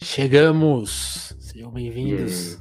Chegamos! Sejam bem-vindos.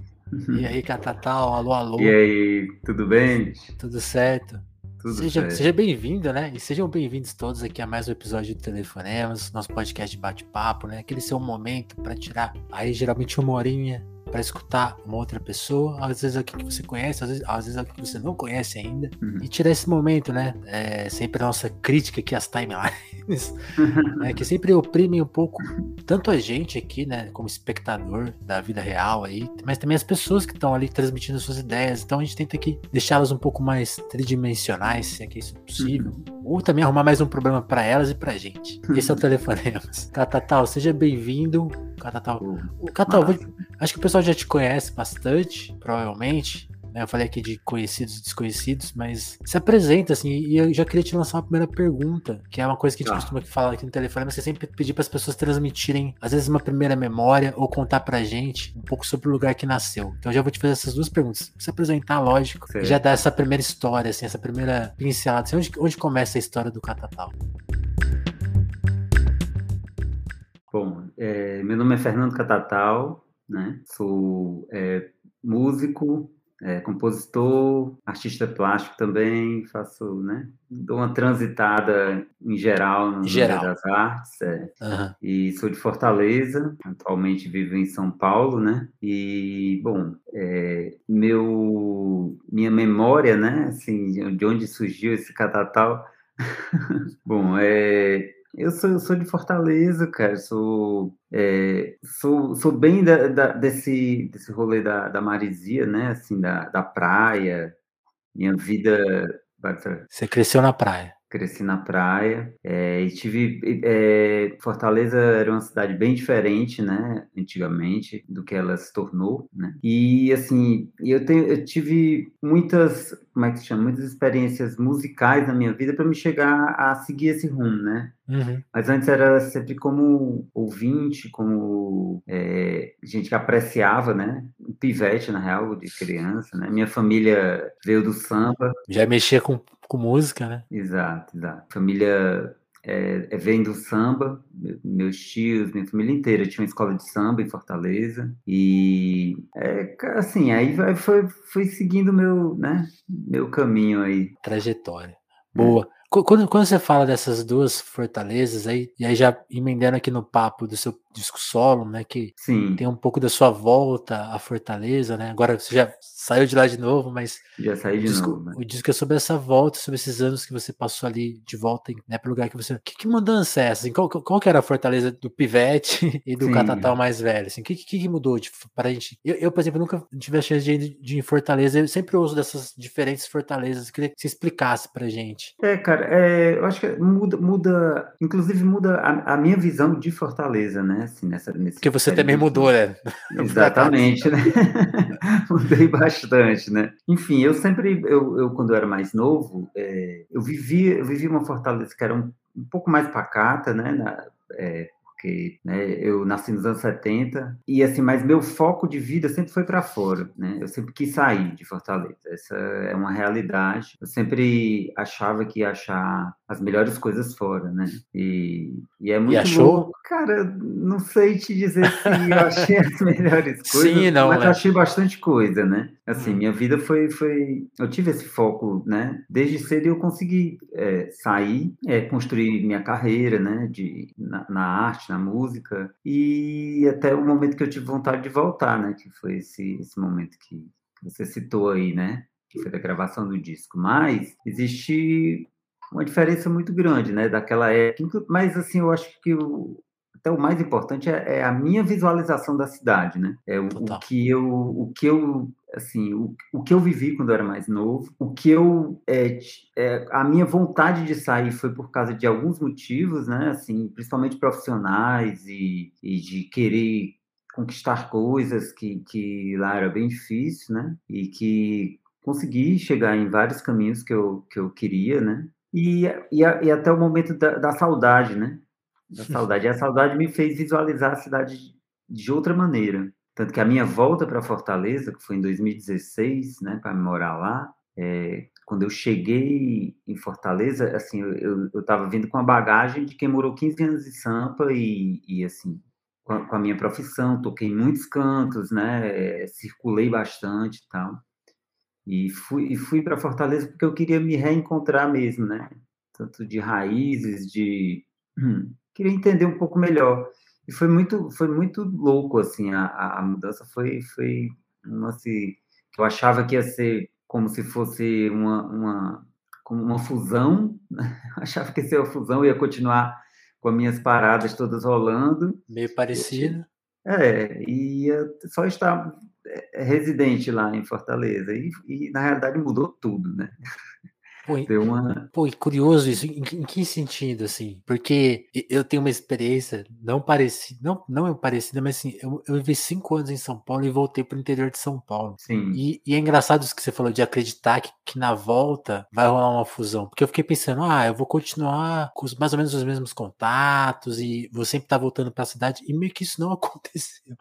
E aí, Catatal? Alô, alô. E aí, tudo bem? Tudo certo? Tudo seja certo. seja bem-vindo, né? E sejam bem-vindos todos aqui a mais um episódio do Telefonemas, nosso podcast de bate-papo, né? Aquele seu momento para tirar aí geralmente uma horinha para escutar uma outra pessoa, às vezes aqui que você conhece, às vezes, às vezes aqui que você não conhece ainda, Uhum. e tirar esse momento, né? É sempre a nossa crítica aqui às timelines, né, que sempre oprimem um pouco tanto a gente aqui, né, como espectador da vida real aí, mas também as pessoas que estão ali transmitindo suas ideias. Então a gente tenta aqui deixá-las um pouco mais tridimensionais, se é que isso é possível, ou também arrumar mais um problema para elas e pra gente. Esse é o Telefonemas. Catatal, seja bem-vindo. Catatal. O Catatal, vou- massa. acho que o pessoal já te conhece bastante, provavelmente. né? Eu falei aqui de conhecidos e desconhecidos, mas se apresenta, assim, e eu já queria te lançar uma primeira pergunta, que é uma coisa que a gente Tá. costuma falar aqui no telefone, mas você sempre pedir para as pessoas transmitirem, às vezes, uma primeira memória ou contar pra gente um pouco sobre o lugar que nasceu. Então eu já vou te fazer essas duas perguntas. Se apresentar, lógico, e já dar essa primeira história, assim, essa primeira pincelada. Assim, onde, onde começa a história do Catatal? É, meu nome é Fernando Catatal, né? Sou é, músico, é, compositor, artista plástico também, faço, né? Dou uma transitada em geral no Geral. das artes, é. Aham. e sou de Fortaleza, atualmente vivo em São Paulo, né? E, bom, é, meu, minha memória, né, assim, de onde surgiu esse catatal, bom, é, eu sou, eu sou de Fortaleza, cara, sou, é, sou, sou bem da, da- desse, desse rolê da, da maresia, né, assim, da, da praia, minha vida... Você cresceu na praia. Cresci na praia é, e tive. é, Fortaleza era uma cidade bem diferente, né, antigamente, do que ela se tornou, né? E assim, eu, tenho, eu tive muitas, como é que se chama, muitas experiências musicais na minha vida para me chegar a seguir esse rumo, né? Uhum. Mas antes era sempre como ouvinte, como é, gente que apreciava, né? Pivete, na real, de criança, né? Minha família veio do samba, Já mexia com, com música, né? Exato, exato. Família é, é, vem do samba, me- meus tios, minha família inteira tinha uma escola de samba em Fortaleza e é, assim aí foi, foi seguindo meu, né, meu caminho aí. Trajetória. Boa. Qu- Quando, quando você fala dessas duas fortalezas aí, e aí já emendando aqui no papo do seu disco solo, né? Que Sim, tem um pouco da sua volta à Fortaleza, né? Agora você já saiu de lá de novo, mas já saí de disco, novo. né? o disco é sobre essa volta, sobre esses anos que você passou ali de volta, né, para o lugar que você. Que, que mudança é essa? Assim, qual, qual- que era a Fortaleza do Pivete e do Sim. Catatal mais velho? Assim, o que, que, que mudou de, para a gente? Eu, eu, por exemplo, nunca tive a chance de ir de ir em Fortaleza, eu sempre uso dessas diferentes fortalezas. Eu queria que você explicasse pra gente. É, cara, é, eu acho que muda, muda, inclusive muda a, a minha visão de Fortaleza, né? Assim, nessa, nesse Porque você também mudou, né? Exatamente, né? Mudei bastante, né? Enfim, eu sempre, eu, eu quando eu era mais novo, é, eu vivi, eu vivi uma Fortaleza que era um, um pouco mais pacata, né? Na- é, porque né, eu nasci nos anos 70 e assim, mas meu foco de vida sempre foi para fora, né? Eu sempre quis sair de Fortaleza. Essa é uma realidade. Eu sempre achava que ia achar as melhores coisas fora, né? E, e é muito achou? louco. Cara, não sei te dizer se eu achei as melhores coisas, Sim e não, mas né? eu achei bastante coisa, né? Assim, Hum. minha vida foi, foi... Eu tive esse foco, né? Desde cedo eu consegui é, sair, é, construir minha carreira, né? De, na, na arte, na música. E até o momento que eu tive vontade de voltar, né? Que foi esse, esse momento que você citou aí, né? Que foi da gravação do disco. Mas existe uma diferença muito grande, né? Daquela época. Inclu- Mas, assim, eu acho que o, até o mais importante é, é a minha visualização da cidade, né? É o, o que eu, o que eu, assim, o, o que eu vivi quando eu era mais novo, o que eu, é, é, a minha vontade de sair foi por causa de alguns motivos, né? Assim, principalmente profissionais e, e de querer conquistar coisas que, que lá era bem difícil, né? E que consegui chegar em vários caminhos que eu, que eu queria, né? E, e, e até o momento da, da saudade, né? Da saudade. E a saudade me fez visualizar a cidade de outra maneira. Tanto que a minha volta para Fortaleza, que foi em 2016, né, para morar lá, é, quando eu cheguei em Fortaleza, assim, eu estava vindo com a bagagem de quem morou 15 anos em Sampa e, e assim, com a, com a, minha profissão, toquei em muitos cantos, né? Circulei bastante e tal. E fui, e fui para Fortaleza porque eu queria me reencontrar mesmo, né? Tanto de raízes, de. Hum, queria entender um pouco melhor. E foi muito, foi muito louco, assim, a, a mudança foi, foi uma, assim, eu achava que ia ser como se fosse uma, uma, como uma fusão, né? achava que ia ser uma fusão, ia continuar com as minhas paradas todas rolando. Meio parecido. É, e ia só estar residente lá em Fortaleza. E, e, na realidade mudou tudo, né? Pô, Deu uma... pô, curioso isso, em, em, que sentido, assim? Porque eu tenho uma experiência não parecida, não, não é parecida, mas assim, eu, eu vivi cinco anos em São Paulo e voltei para o interior de São Paulo. Sim. E, e, é engraçado isso que você falou de acreditar que, que na volta vai rolar uma fusão. Porque eu fiquei pensando, ah, eu vou continuar com mais ou menos os mesmos contatos e vou sempre estar tá voltando para a cidade. E meio que isso não aconteceu.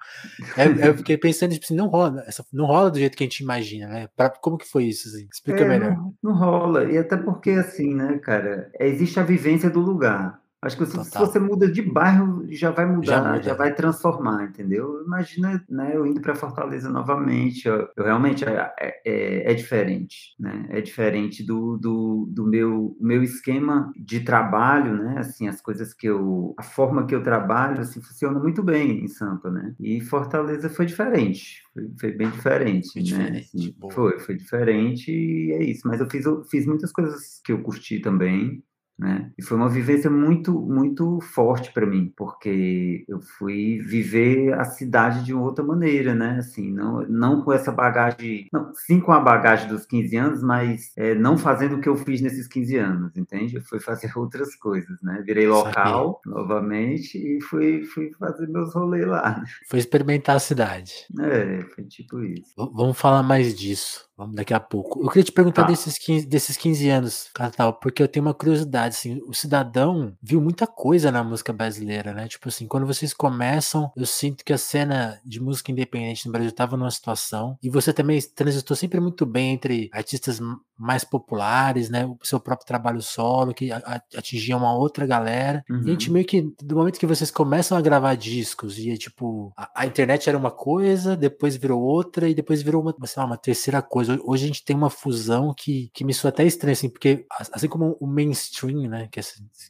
eu, eu fiquei pensando, tipo assim, não rola, essa, não rola do jeito que a gente imagina, né? Pra, como que foi isso? Assim? Explica é, melhor. Não, não rola até porque, assim, né, cara, existe a vivência do lugar. Acho que se, se, você muda de bairro, já vai mudar, já, já vai transformar, entendeu? Imagina né, eu indo para Fortaleza novamente. Eu, eu realmente é, é, é, é, diferente, né? É diferente do, do, do meu, meu esquema de trabalho, né? Assim, as coisas que eu. A forma que eu trabalho assim, funciona muito bem em Sampa, né? E Fortaleza foi diferente. Foi, foi bem diferente, foi né? Diferente, assim, foi, foi diferente e é isso. Mas eu fiz, eu fiz muitas coisas que eu curti também né? E foi uma vivência muito, muito forte para mim, porque eu fui viver a cidade de outra maneira, né? Assim, não, não com essa bagagem, não, sim com a bagagem dos 15 anos, mas é, não fazendo o que eu fiz nesses 15 anos, entende? Eu fui fazer outras coisas, né? Virei local novamente e fui, fui fazer meus rolês lá. Né? Foi experimentar a cidade. É, foi tipo isso. V vamos falar mais disso. Vamos daqui a pouco. Eu queria te perguntar tá. desses, 15, desses 15 anos, Catal, porque eu tenho uma curiosidade, assim, o cidadão viu muita coisa na música brasileira, né? Tipo assim, quando vocês começam, eu sinto que a cena de música independente no Brasil estava numa situação, e você também transitou sempre muito bem entre artistas mais populares, né? O seu próprio trabalho solo, que atingia uma outra galera. Uhum. E a gente uhum. meio que, do momento que vocês começam a gravar discos, e é tipo, a, a internet era uma coisa, depois virou outra, e depois virou uma, sei lá, uma terceira coisa. Hoje a gente tem uma fusão que, que me soa até estranha, assim, porque assim como o mainstream, né, que, é,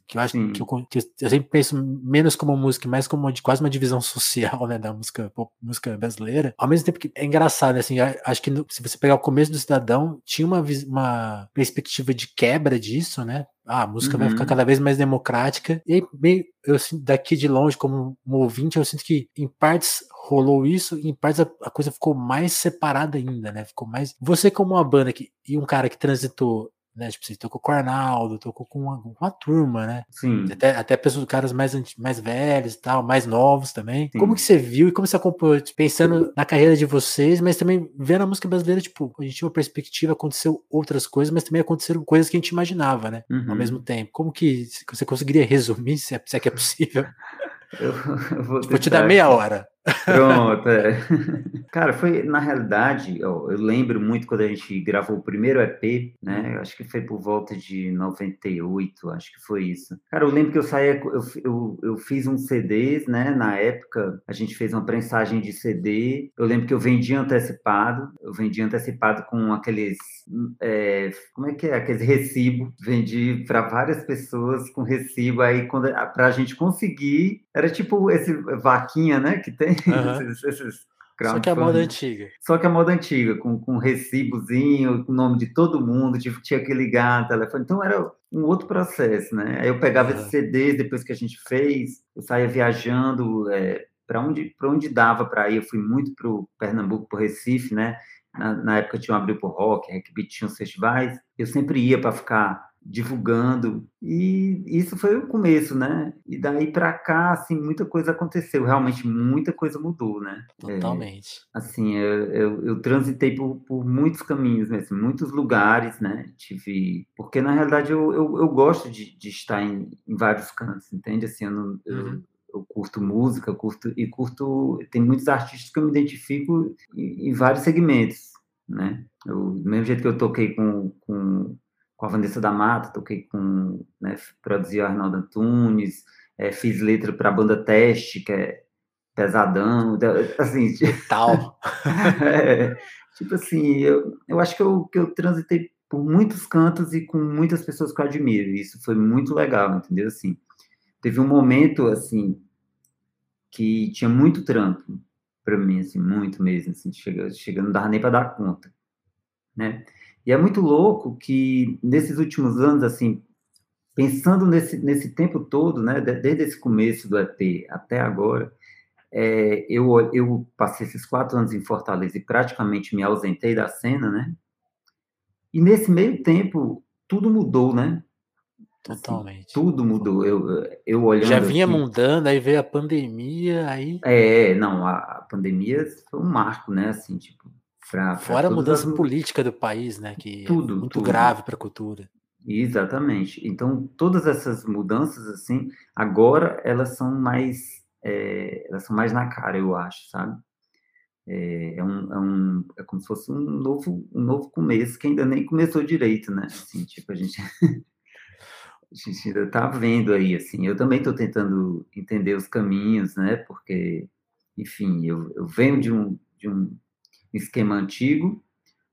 que eu acho que eu, que eu, sempre penso menos como música, mais como de quase uma divisão social, né, da música, pop, música brasileira, ao mesmo tempo que é engraçado, né, assim, acho que no, se você pegar o começo do Cidadão, tinha uma, uma perspectiva de quebra disso, né, ah, a música uhum. vai ficar uhum. cada vez mais democrática. E aí, meio, eu sinto daqui de longe, como um ouvinte, eu sinto que em partes rolou isso, em partes a, a, coisa ficou mais separada ainda, né? Ficou mais. Você, como uma banda que, e um cara que transitou né? Tipo, você tocou com o Arnaldo, tocou com uma, com uma turma, né? Sim. Até, até pessoas, caras mais, mais velhos e tal, mais novos também. Sim. Como que você viu e como você acompanhou, tipo, pensando na carreira de vocês, mas também vendo a música brasileira, tipo, a gente tinha uma perspectiva, aconteceu outras coisas, mas também aconteceram coisas que a gente imaginava, né? Uhum. Ao mesmo tempo. Como que você conseguiria resumir, se é, se é que é possível? Eu, eu vou, vou te dar meia hora. Pronto, é. Cara, foi, na realidade, eu, eu, lembro muito quando a gente gravou o primeiro EP, né? Acho que foi por volta de 98, acho que foi isso. Cara, eu lembro que eu saía, eu, eu, eu fiz uns CDs, né? Na época, a gente fez uma prensagem de CD. Eu lembro que eu vendia antecipado, eu vendia antecipado com aqueles. É, como é que é? Aqueles recibo. Vendi para várias pessoas com recibo. Aí, quando, pra gente conseguir, era tipo esse vaquinha, né? Que tem Uhum. esses, esses Só que a moda antiga. Só que a moda antiga, com, com recibozinho, com o nome de todo mundo, tipo, tinha que ligar telefone. Então era um outro processo, né? Aí eu pegava uhum. esses CDs depois que a gente fez, eu saía viajando é, para onde, onde dava para ir. Eu fui muito para o Pernambuco, para Recife, né? Na, na, época tinha um abril por rock, Hackbeat tinha os festivais. Eu sempre ia para ficar divulgando. E isso foi o começo, né? E daí para cá, assim, muita coisa aconteceu. Realmente, muita coisa mudou, né? Totalmente. É, assim, eu, eu, eu, transitei por, por muitos caminhos, mesmo, muitos lugares, né? Tive... Porque, na realidade, eu, eu, eu gosto de, de estar em, em, vários cantos, entende? Assim, eu, não, uhum. eu curto música, curto e curto. Tem muitos artistas que eu me identifico em, em vários segmentos, né? Eu, do mesmo jeito que eu toquei com, com com a Vanessa da Mata, toquei com, né, produzi o Arnaldo Antunes, é, fiz letra para a banda Teste, que é pesadão, assim. Tal. é, tipo assim, eu, eu acho que eu, que eu transitei por muitos cantos e com muitas pessoas que eu admiro. E isso foi muito legal, entendeu? Assim, teve um momento, assim, que tinha muito trampo para mim, assim, muito mesmo, assim, chega, chega não dava nem para dar conta, né? E é muito louco que nesses últimos anos, assim, pensando nesse, nesse tempo todo, né, desde esse começo do EP até agora, é, eu, eu passei esses quatro anos em Fortaleza e praticamente me ausentei da cena, né? E nesse meio tempo, tudo mudou, né? Assim, Totalmente. Tudo mudou. Eu, eu olhando. Já vinha assim, mudando, aí veio a pandemia, aí. É, não, a, a pandemia foi um marco, né? Assim, tipo. Pra, Fora a mudança as... política do país, né? Que tudo, é muito tudo. grave para a cultura. Exatamente. Então, todas essas mudanças, assim, agora elas são mais. É, elas são mais na cara, eu acho, sabe? É, é, um, é, um, é como se fosse um novo, um novo começo, que ainda nem começou direito, né? Assim, tipo, a gente, a gente ainda está vendo aí, assim. Eu também estou tentando entender os caminhos, né? Porque, enfim, eu, eu venho de um, de um esquema antigo,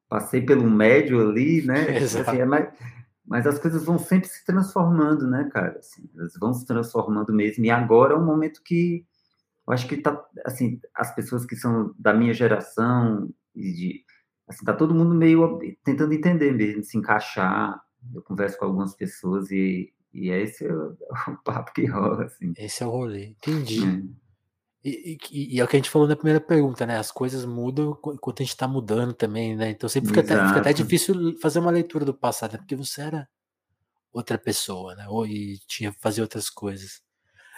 passei pelo médio ali, né? Assim, é mais, mas as coisas vão sempre se transformando, né, cara? Assim, elas vão se transformando mesmo. E agora é um momento que eu acho que tá, assim, as pessoas que são da minha geração e de, assim, tá todo mundo meio tentando entender mesmo, se encaixar. Eu converso com algumas pessoas e, e é esse é o, o papo que rola, assim. Esse é o rolê, entendi. É. E, e, e, é o que a gente falou na primeira pergunta, né? As coisas mudam enquanto a gente está mudando também, né? Então sempre fica até, fica até, difícil fazer uma leitura do passado, né? porque você era outra pessoa, né? Ou e tinha fazer outras coisas.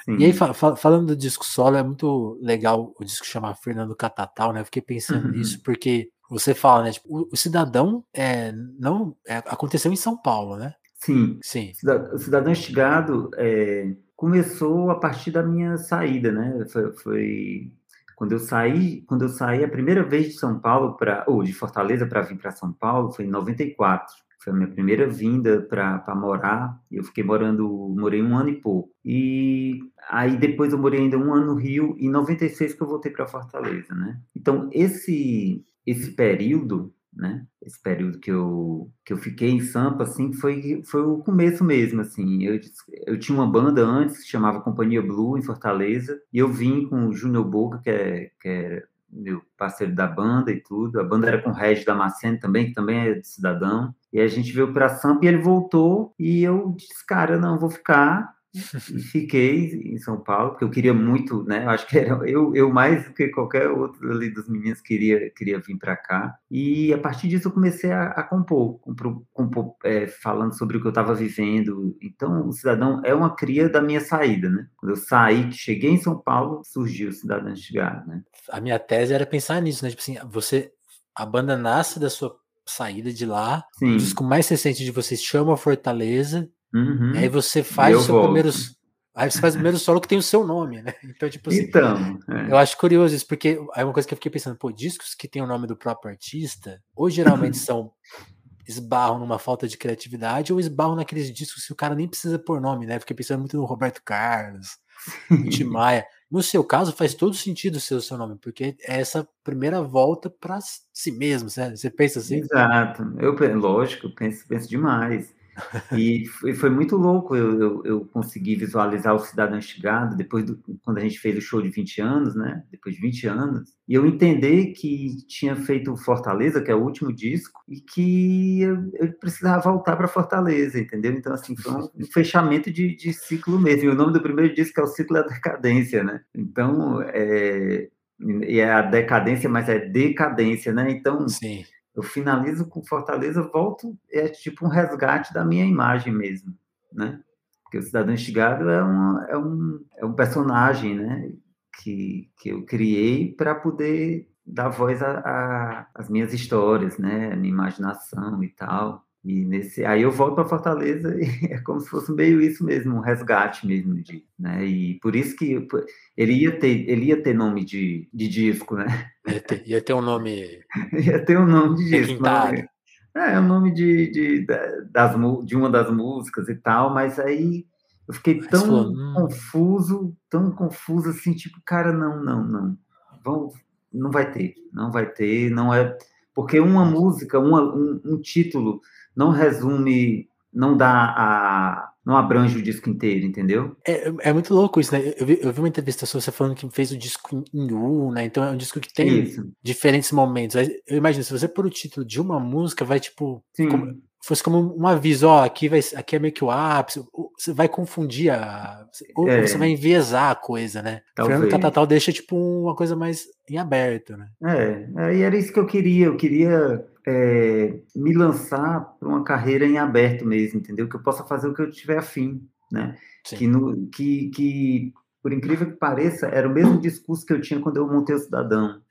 Sim. E aí, falando do disco solo, é muito legal o disco chamar Fernando Catatal, né? Eu fiquei pensando uhum. nisso, porque você fala, né? Tipo, o, o, cidadão é, não é, aconteceu em São Paulo, né? Sim. Sim. O Cidadão Estigado é, começou a partir da minha saída, né? Foi, foi, quando eu saí, quando eu saí a primeira vez de São Paulo para ou de Fortaleza para vir para São Paulo, foi em 94. Foi a minha primeira vinda para morar. Eu fiquei morando, morei um ano e pouco. E aí depois eu morei ainda um ano no Rio, e em 96 que eu voltei para Fortaleza, né? Então, esse, esse período, né? Esse período que eu, que eu fiquei em Sampa, assim, foi, foi o começo mesmo, assim. Eu, eu tinha uma banda antes, que chamava Companhia Blue, em Fortaleza, e eu vim com o Júnior Boca, que é, que é meu parceiro da banda e tudo. A banda era com o Regis Damasceno também, que também é cidadão. E a gente veio para Sampa e ele voltou. E eu disse, cara, não, vou ficar. E fiquei em São Paulo, porque eu queria muito, né? Acho que era eu, eu mais do que qualquer outro ali dos meninos queria, queria vir para cá. E a partir disso eu comecei a, a compor, compor, compor é, falando sobre o que eu estava vivendo. Então, o Cidadão é uma cria da minha saída, né? Quando eu saí, que cheguei em São Paulo, surgiu o Cidadão Chegar, né? A minha tese era pensar nisso, né? Tipo assim, você, a banda nasce da sua saída de lá, Sim. o disco mais recente de vocês chama Fortaleza, Uhum. aí você faz o seu primeiro. Aí você faz o primeiro solo que tem o seu nome, né? Então, tipo assim. Então, é. Eu acho curioso isso, porque é uma coisa que eu fiquei pensando, pô, discos que tem o nome do próprio artista, ou geralmente são. esbarram numa falta de criatividade, ou esbarram naqueles discos que o cara nem precisa pôr nome, né? Fiquei pensando muito no Roberto Carlos, no Tim Maia. No seu caso, faz todo sentido ser o seu nome, porque é essa primeira volta para si mesmo, certo? Você pensa assim? Exato. Eu, lógico, penso, penso demais. E foi, muito louco eu, eu, eu, consegui visualizar o Cidadão Estigado depois do, quando a gente fez o show de 20 anos, né? Depois de 20 anos. E eu entender que tinha feito Fortaleza, que é o último disco, e que eu, eu precisava voltar para Fortaleza, entendeu? Então, assim, foi um, um fechamento de, de, ciclo mesmo. E o nome do primeiro disco é o Ciclo da Decadência, né? Então, é, é a decadência, mas é decadência, né? Então, Sim eu finalizo com Fortaleza, volto, é tipo um resgate da minha imagem mesmo, né? Porque o Cidadão Instigado é, uma, é, um, é um personagem, né? Que, que eu criei para poder dar voz às minhas histórias, né? A minha imaginação e tal. E nesse, aí eu volto para Fortaleza e é como se fosse meio isso mesmo, um resgate mesmo de, né? E por isso que ele ia ter, ele ia ter nome de, de disco, né? Ia ter, ia ter um nome. ia ter um nome de disco. Mas, é, é o nome de, de, das, de uma das músicas e tal, mas aí Eu fiquei tão falou, hum. confuso, tão confuso assim, tipo, cara, não, não, não. Vamos, não vai ter, não vai ter, não é. Porque uma música, uma, um, um título não resume, não dá a, não abrange o disco inteiro, entendeu? É, é muito louco isso, né? Eu vi, eu vi uma entrevista sua você falando que fez o disco em U, né? Então é um disco que tem isso. diferentes momentos. Eu imagino, se você pôr o título de uma música, vai tipo. Como, fosse como um aviso, ó, aqui, vai, aqui é meio que o ápice, você vai confundir a. Ou é. você vai enviesar a coisa, né? Talvez. Fernando Catatal deixa tipo uma coisa mais em aberto, né? É, e era isso que eu queria. Eu queria é, me lançar para uma carreira em aberto mesmo, entendeu? Que eu possa fazer o que eu tiver afim, né? Que, no, que, que, por incrível que pareça, era o mesmo discurso que eu tinha quando eu montei o Cidadão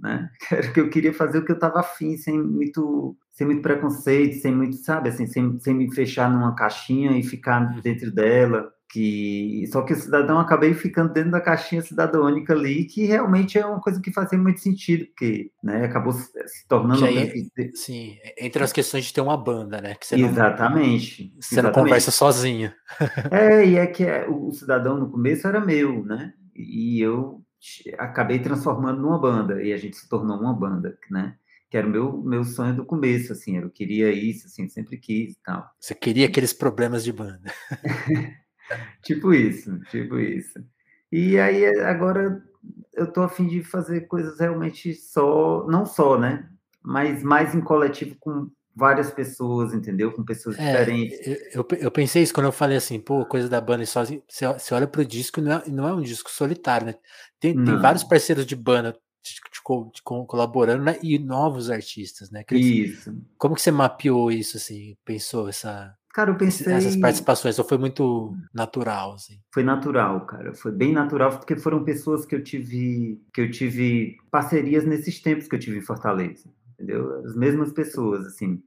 né? Era que eu queria fazer o que eu estava afim, sem muito, sem muito preconceito, sem muito, sabe, assim, sem, sem me fechar numa caixinha e ficar dentro dela. Que só que o cidadão acabei ficando dentro da caixinha cidadônica ali, que realmente é uma coisa que fazia muito sentido, porque né, acabou se tornando. Aí, sim, entre as questões de ter uma banda, né? Exatamente. Não, você exatamente. não conversa sozinho. É, e é que é, o cidadão no começo era meu, né? E eu acabei transformando numa banda e a gente se tornou uma banda, né? Que era o meu, meu sonho do começo, assim, eu queria isso, assim, sempre quis e tal. Você queria aqueles problemas de banda. tipo isso, tipo isso. E aí agora eu tô afim de fazer coisas realmente só, não só, né? Mas mais em coletivo com várias pessoas, entendeu? Com pessoas é, diferentes. Eu, eu, pensei isso quando eu falei assim, pô, coisa da banda e sozinho. Você, você olha pro disco não é, não é um disco solitário, né? Tem, tem vários parceiros de banda de, de, de, colaborando né? e novos artistas, né? Isso. Como que você mapeou isso, assim? Pensou essa. Cara, eu pensei. Essas participações, ou foi muito natural, assim? Foi natural, cara. Foi bem natural, porque foram pessoas que eu tive, que eu tive parcerias nesses tempos que eu tive em Fortaleza entendeu? As mesmas pessoas, assim,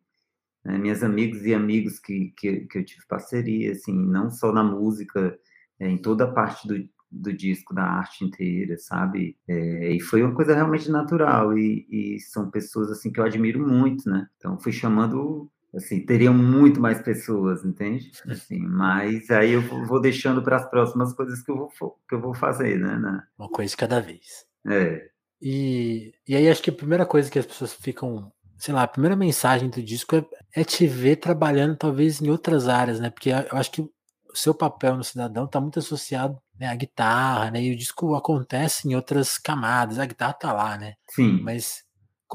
né? minhas amigas e amigos que, que, que, eu tive parceria, assim, não só na música, é, em toda a parte do, do disco, da arte inteira, sabe? É, e foi uma coisa realmente natural, e, e, são pessoas, assim, que eu admiro muito, né? Então, fui chamando... Assim, teriam muito mais pessoas, entende? Assim, mas aí eu vou deixando para as próximas coisas que eu vou, que eu vou fazer, né? Uma coisa cada vez. É. E, e aí acho que a primeira coisa que as pessoas ficam, sei lá, a primeira mensagem do disco é, é te ver trabalhando talvez em outras áreas, né? Porque eu acho que o seu papel no cidadão está muito associado né, à guitarra, né? E o disco acontece em outras camadas, a guitarra tá lá, né? Sim. Mas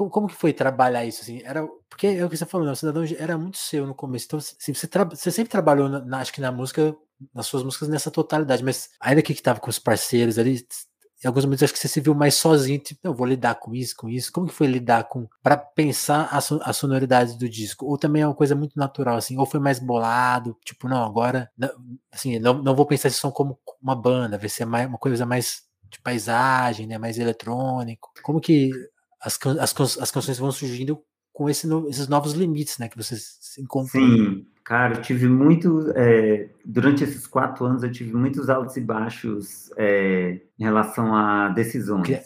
como, que foi trabalhar isso assim? Era porque é o que você falou, né? o cidadão era muito seu no começo. Então, assim, você, você sempre trabalhou, na, acho que na música, nas suas músicas nessa totalidade, mas ainda que estava com os parceiros ali, em alguns momentos acho que você se viu mais sozinho, tipo, eu vou lidar com isso, com isso. Como que foi lidar com para pensar a, so, a, sonoridade do disco? Ou também é uma coisa muito natural assim, ou foi mais bolado, tipo, não, agora não, assim, não, não vou pensar esse som como uma banda, vai ser mais uma coisa mais de paisagem, né, mais eletrônico. Como que as, as, as canções vão surgindo com esse, esses novos limites, né, que vocês se encontram? Sim, Cara, eu tive muito. É, durante esses quatro anos, eu tive muitos altos e baixos é, em relação a decisões. Que...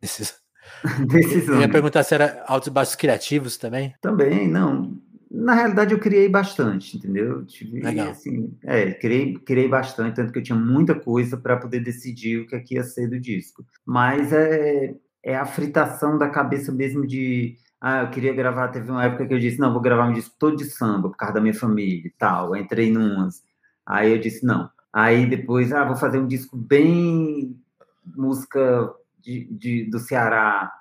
decisões. Eu ia perguntar se era altos e baixos criativos também? Também, não. Na realidade, eu criei bastante, entendeu? tive, Legal. Assim, é, criei, criei bastante, tanto que eu tinha muita coisa para poder decidir o que, é que ia ser do disco. Mas é, é a fritação da cabeça mesmo de ah, eu queria gravar. Teve uma época que eu disse: não, vou gravar um disco todo de samba, por causa da minha família e tal. Eu entrei numas. Aí eu disse: não. Aí depois, ah, vou fazer um disco bem música de, de do Ceará,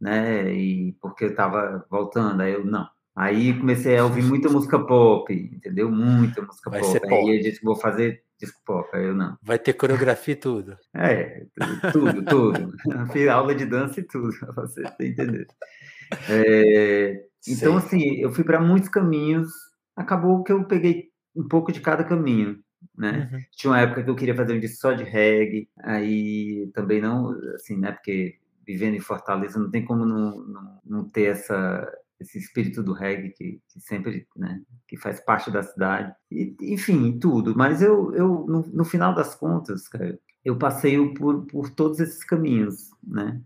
né? E porque eu tava voltando. Aí eu, não. Aí comecei a ouvir muita música pop, entendeu? Muita música Vai pop. Pop. Aí eu disse: vou fazer Aí eu, não. Vai ter coreografia e tudo. É, tudo, tudo. Fiz aula de dança e tudo, pra você entender. É, então, assim, eu fui para muitos caminhos, acabou que eu peguei um pouco de cada caminho, né? Uhum. Tinha uma época que eu queria fazer um disco só de reggae, aí também não, assim, né? Porque vivendo em Fortaleza não tem como não, não, não ter essa, esse espírito do reggae que, que, sempre, né, que faz parte da cidade. E, enfim, tudo. Mas eu, eu no, no final das contas, cara, eu passei por, por todos esses caminhos, né?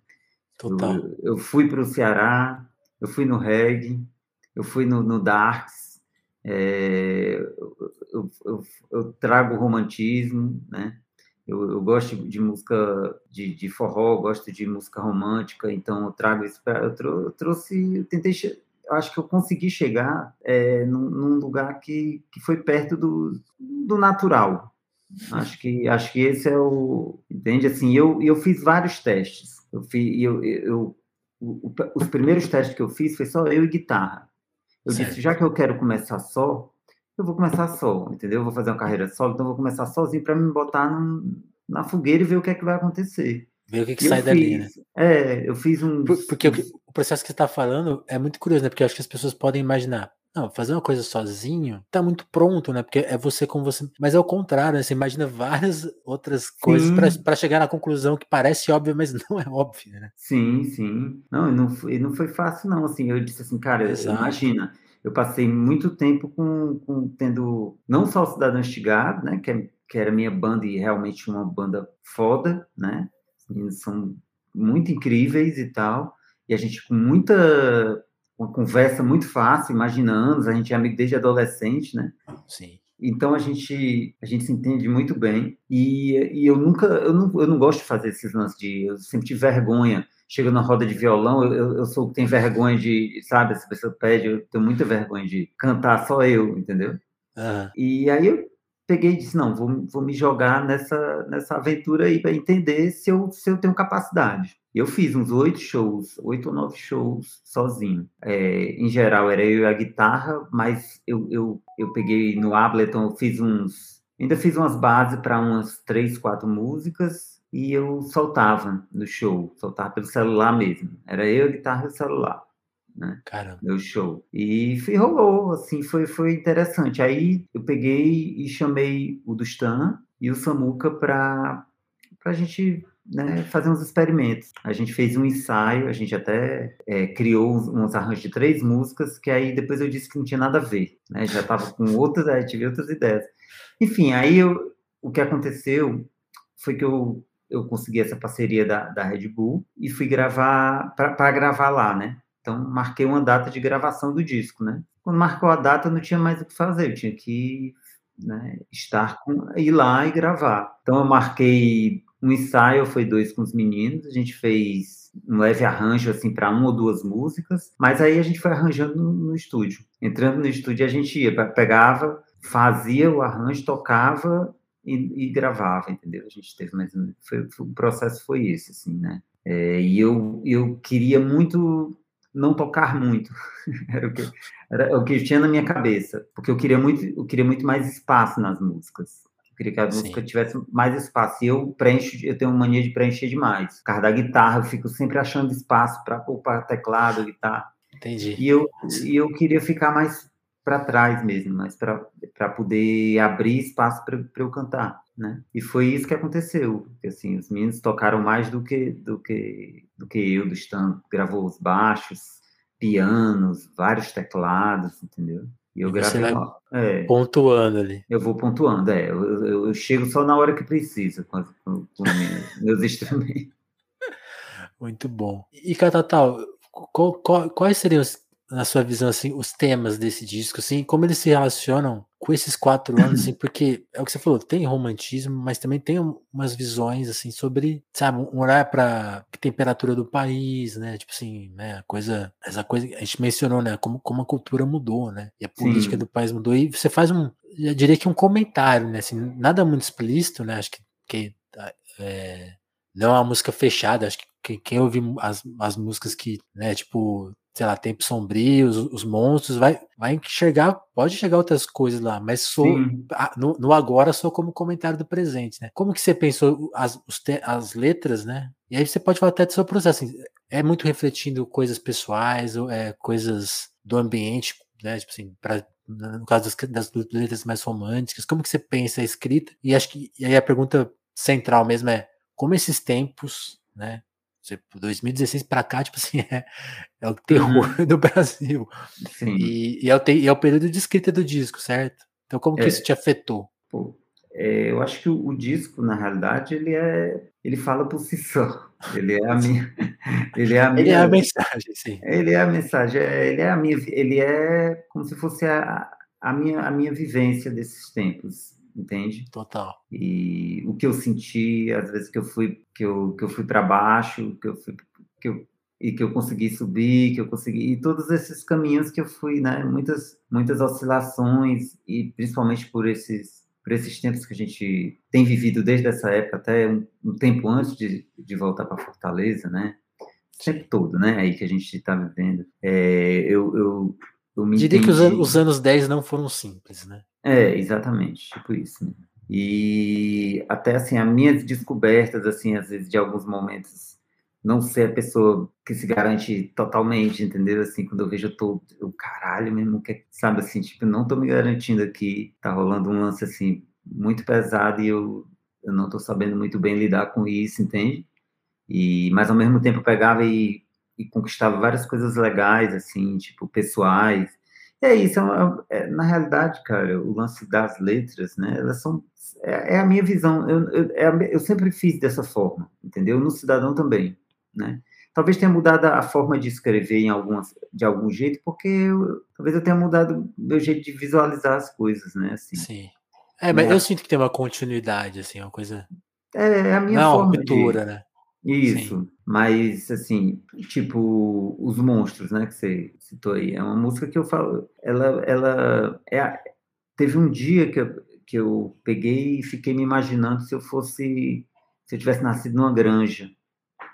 Total. Eu, eu fui para o Ceará, eu fui no reggae, eu fui no, no Darks, É, eu, eu, eu, trago romantismo, né? Eu, eu gosto de música de, de, forró, gosto de música romântica, então eu trago isso para. Eu, trou eu, trouxe, eu tentei. Acho que eu consegui chegar é, num, num, lugar que, que foi perto do, do natural. Acho que, acho que esse é o. Entende? Assim, eu, eu fiz vários testes. Eu fiz, eu, eu, o, os primeiros testes que eu fiz foi só eu e guitarra. Eu certo. disse, já que eu quero começar só, eu vou começar só, entendeu? Eu vou fazer uma carreira solo, então eu vou começar sozinho para me botar num, na fogueira e ver o que é que vai acontecer. Ver o que, que sai dali, né? É, eu fiz um. Porque o, processo que você está falando é muito curioso, né? Porque eu acho que as pessoas podem imaginar. Não, fazer uma coisa sozinho tá muito pronto, né? Porque é você com você. Mas é o contrário, né? Você imagina várias outras coisas para chegar na conclusão que parece óbvia, mas não é óbvia, né? Sim, sim. Não, não foi, não foi fácil, não. Assim, eu disse assim, cara, Exato. imagina eu passei muito tempo com, com tendo não só o Cidadão Estigado, né, que, é, que era minha banda e realmente uma banda foda, né, são muito incríveis e tal, e a gente com muita uma conversa muito fácil, imagina anos, a gente é amigo desde adolescente, né? Sim. Então a gente a gente se entende muito bem e, e eu nunca eu não, eu não gosto de fazer esses lances de eu sempre tive vergonha chega na roda de violão, eu, eu sou tem vergonha de, sabe, se a pessoa pede, eu tenho muita vergonha de cantar só eu, entendeu? Uhum. E aí eu peguei e disse, não, vou, vou me jogar nessa, nessa aventura aí para entender se eu, se eu tenho capacidade. Eu fiz uns oito shows, oito ou nove shows sozinho. É, em geral, era eu e a guitarra, mas eu, eu, eu peguei no Ableton, eu fiz uns... Ainda fiz umas bases para umas três, quatro músicas, e eu soltava no show, soltava pelo celular mesmo. Era eu, a guitarra e o celular, né? Caramba. Meu show. E foi, rolou, assim, foi, foi interessante. Aí eu peguei e chamei o Dustan e o Samuca para a gente né, fazer uns experimentos. A gente fez um ensaio, a gente até é, criou uns, arranjos de três músicas, que aí depois eu disse que não tinha nada a ver, né? Já estava com outras, aí tive outras ideias. Enfim, aí eu, o que aconteceu foi que eu eu consegui essa parceria da, da Red Bull e fui gravar, para gravar lá, né? Então, marquei uma data de gravação do disco, né? Quando marcou a data, não tinha mais o que fazer, eu tinha que né, estar com, ir lá e gravar. Então, eu marquei um ensaio, foi dois com os meninos, a gente fez um leve arranjo, assim, para uma ou duas músicas, mas aí a gente foi arranjando no, no estúdio. Entrando no estúdio, a gente ia, pegava, fazia o arranjo, tocava e, e, gravava, entendeu? A gente teve mais foi, foi, o processo foi esse, assim, né? É, e eu, eu queria muito não tocar muito, era, o que, era o que tinha na minha cabeça, porque eu queria muito, eu queria muito mais espaço nas músicas. Queria que a Sim. música tivesse mais espaço. E eu preencho, eu tenho mania de preencher demais. Por da guitarra, eu fico sempre achando espaço para para teclado, guitarra. Entendi. E eu, e eu queria ficar mais para trás mesmo, mas para poder abrir espaço para eu cantar, né? E foi isso que aconteceu, porque assim, os meninos tocaram mais do que do que do que eu do Stan, gravou os baixos, pianos, vários teclados, entendeu? E eu gravei é, pontuando ali. Eu vou pontuando, é. Eu, eu, eu, chego só na hora que precisa com, com, com meus instrumentos. Muito bom. E Catatal, qual, qual, quais seriam na sua visão, assim, os temas desse disco, assim, como eles se relacionam com esses quatro anos, assim, porque é o que você falou, tem romantismo, mas também tem umas visões, assim, sobre, sabe, um olhar para temperatura do país, né, tipo assim, né, coisa, essa coisa, a gente mencionou, né, como, como a cultura mudou, né, e a política Sim. do país mudou, e você faz um, eu diria que um comentário, né, assim, nada muito explícito, né, acho que, que é, não é uma música fechada, acho que quem ouve as, as músicas que, né, tipo, sei lá, tempos sombrios, os monstros, vai, vai enxergar, pode chegar outras coisas lá, mas sou, no, no, agora sou como comentário do presente, né? Como que você pensou as, te, as letras, né? E aí você pode falar até do seu processo, assim, é muito refletindo coisas pessoais, ou é, coisas do ambiente, né? Tipo assim, pra, no caso das, das letras mais românticas, como que você pensa a escrita? E acho que e aí a pergunta central mesmo é como esses tempos, né? 2016 para cá, tipo assim, é, é o terror uhum. do Brasil. Sim. E, e, é o te, e é o período de escrita do disco, certo? Então, como que é, isso te afetou? Pô, é, eu acho que o, o, disco, na realidade, ele é. Ele fala por si só. Ele é a minha. Ele é a minha. Ele é a mensagem, sim. Ele é a mensagem. É, ele é a minha. Ele é como se fosse a, a minha, a minha vivência desses tempos, entende? Total. E o que eu senti, às vezes que eu fui que eu, que eu fui para baixo, que eu fui que eu, e que eu consegui subir, que eu consegui e todos esses caminhos que eu fui, né? Muitas muitas oscilações e principalmente por esses por esses tempos que a gente tem vivido desde essa época até um, um tempo antes de, de voltar para Fortaleza, né? O tempo todo, né? Aí que a gente está vivendo. É, eu, eu, eu me Diria entendi... que os, os, anos 10 não foram simples, né? É, exatamente, tipo isso. Né? E até assim, as minhas descobertas, assim, às vezes de alguns momentos, não ser a pessoa que se garante totalmente, entendeu? Assim, quando eu vejo, eu tô, eu, caralho mesmo, que, sabe assim, tipo, não tô me garantindo aqui, tá rolando um lance assim, muito pesado e eu, eu não tô sabendo muito bem lidar com isso, entende? E, mas ao mesmo tempo eu pegava e, e conquistava várias coisas legais, assim, tipo, pessoais, é isso, é, é, na realidade, cara, o lance das letras, né, elas são, é, é a minha visão, eu, eu, é, eu, sempre fiz dessa forma, entendeu? No Cidadão também, né? Talvez tenha mudado a forma de escrever em algumas, de algum jeito, porque eu, talvez eu tenha mudado meu jeito de visualizar as coisas, né? Assim. Sim. É, mas né? eu sinto que tem uma continuidade, assim, uma coisa. É, é a minha Não, forma ruptura, de... né? Isso, Sim. mas assim, tipo, Os Monstros, né, que você citou aí, é uma música que eu falo, ela, ela é, teve um dia que eu, que eu peguei e fiquei me imaginando se eu fosse, se eu tivesse nascido numa granja,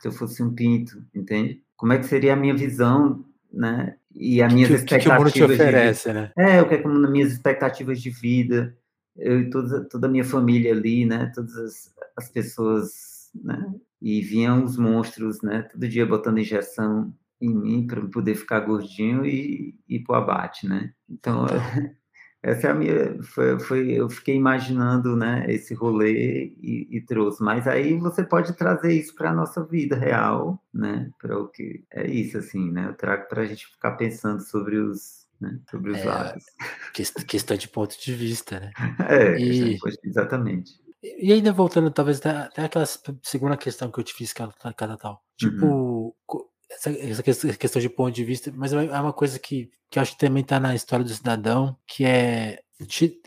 se eu fosse um pinto, entende? Como é que seria a minha visão, né, e as minhas que, expectativas que, que o mundo te oferece, de, né? É, o que é como nas minhas expectativas de vida, eu e toda, toda a minha família ali, né, todas as, as pessoas né? E vinham os monstros, né? Todo dia botando injeção em mim para poder ficar gordinho e ir para o abate, né? Então, essa é a minha. Foi, foi, eu fiquei imaginando, né? Esse rolê e, e trouxe. Mas aí você pode trazer isso para a nossa vida real, né? Para o que é isso, assim, né? Eu trago para a gente ficar pensando sobre os né, sobre os é, lados. Questão de ponto de vista, né? É, e... exatamente. E ainda voltando, talvez, até aquela segunda questão que eu te fiz, cada tal. Tipo, uhum. essa, essa, questão de ponto de vista, mas é, é uma coisa que, que eu acho que também tá na história do cidadão, que é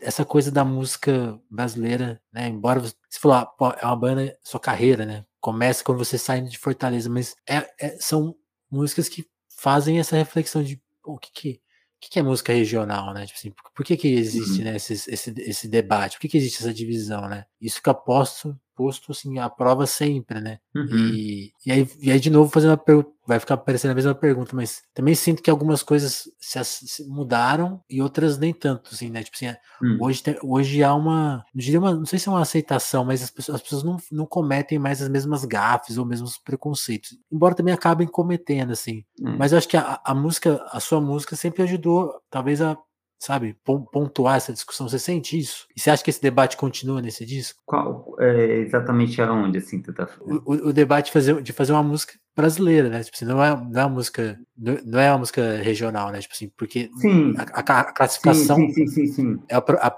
essa coisa da música brasileira, né? Embora você falou, ah, é uma banda, sua carreira, né? Começa quando você sai de Fortaleza, mas é, é, são músicas que fazem essa reflexão de o que que que, que é música regional, né? Tipo assim, por, por que, que existe uhum. né, esse, esse, esse debate? Por que, que existe essa divisão, né? Isso fica posto, posto assim, à prova sempre, né? Uhum. E, e, aí, e aí, de novo, fazendo uma pergunta, vai ficar parecendo a mesma pergunta, mas também sinto que algumas coisas se, se mudaram e outras nem tanto, assim, né? Tipo assim, uhum. hoje, tem, hoje há uma, não diria uma, não sei se é uma aceitação, mas as pessoas, as pessoas não, não cometem mais as mesmas gafes ou mesmos preconceitos, embora também acabem cometendo, assim. Hum. Mas eu acho que a, a música, a sua música sempre ajudou, talvez, a sabe, pontuar essa discussão. Você sente isso? E você acha que esse debate continua nesse disco? Qual, é, exatamente aonde, assim, tu tá falando? O, o, debate de fazer, de fazer uma música brasileira, né? Tipo assim, não é, não é uma música, não é uma música regional, né? Tipo assim, porque sim, a, a, classificação sim, sim, sim, É,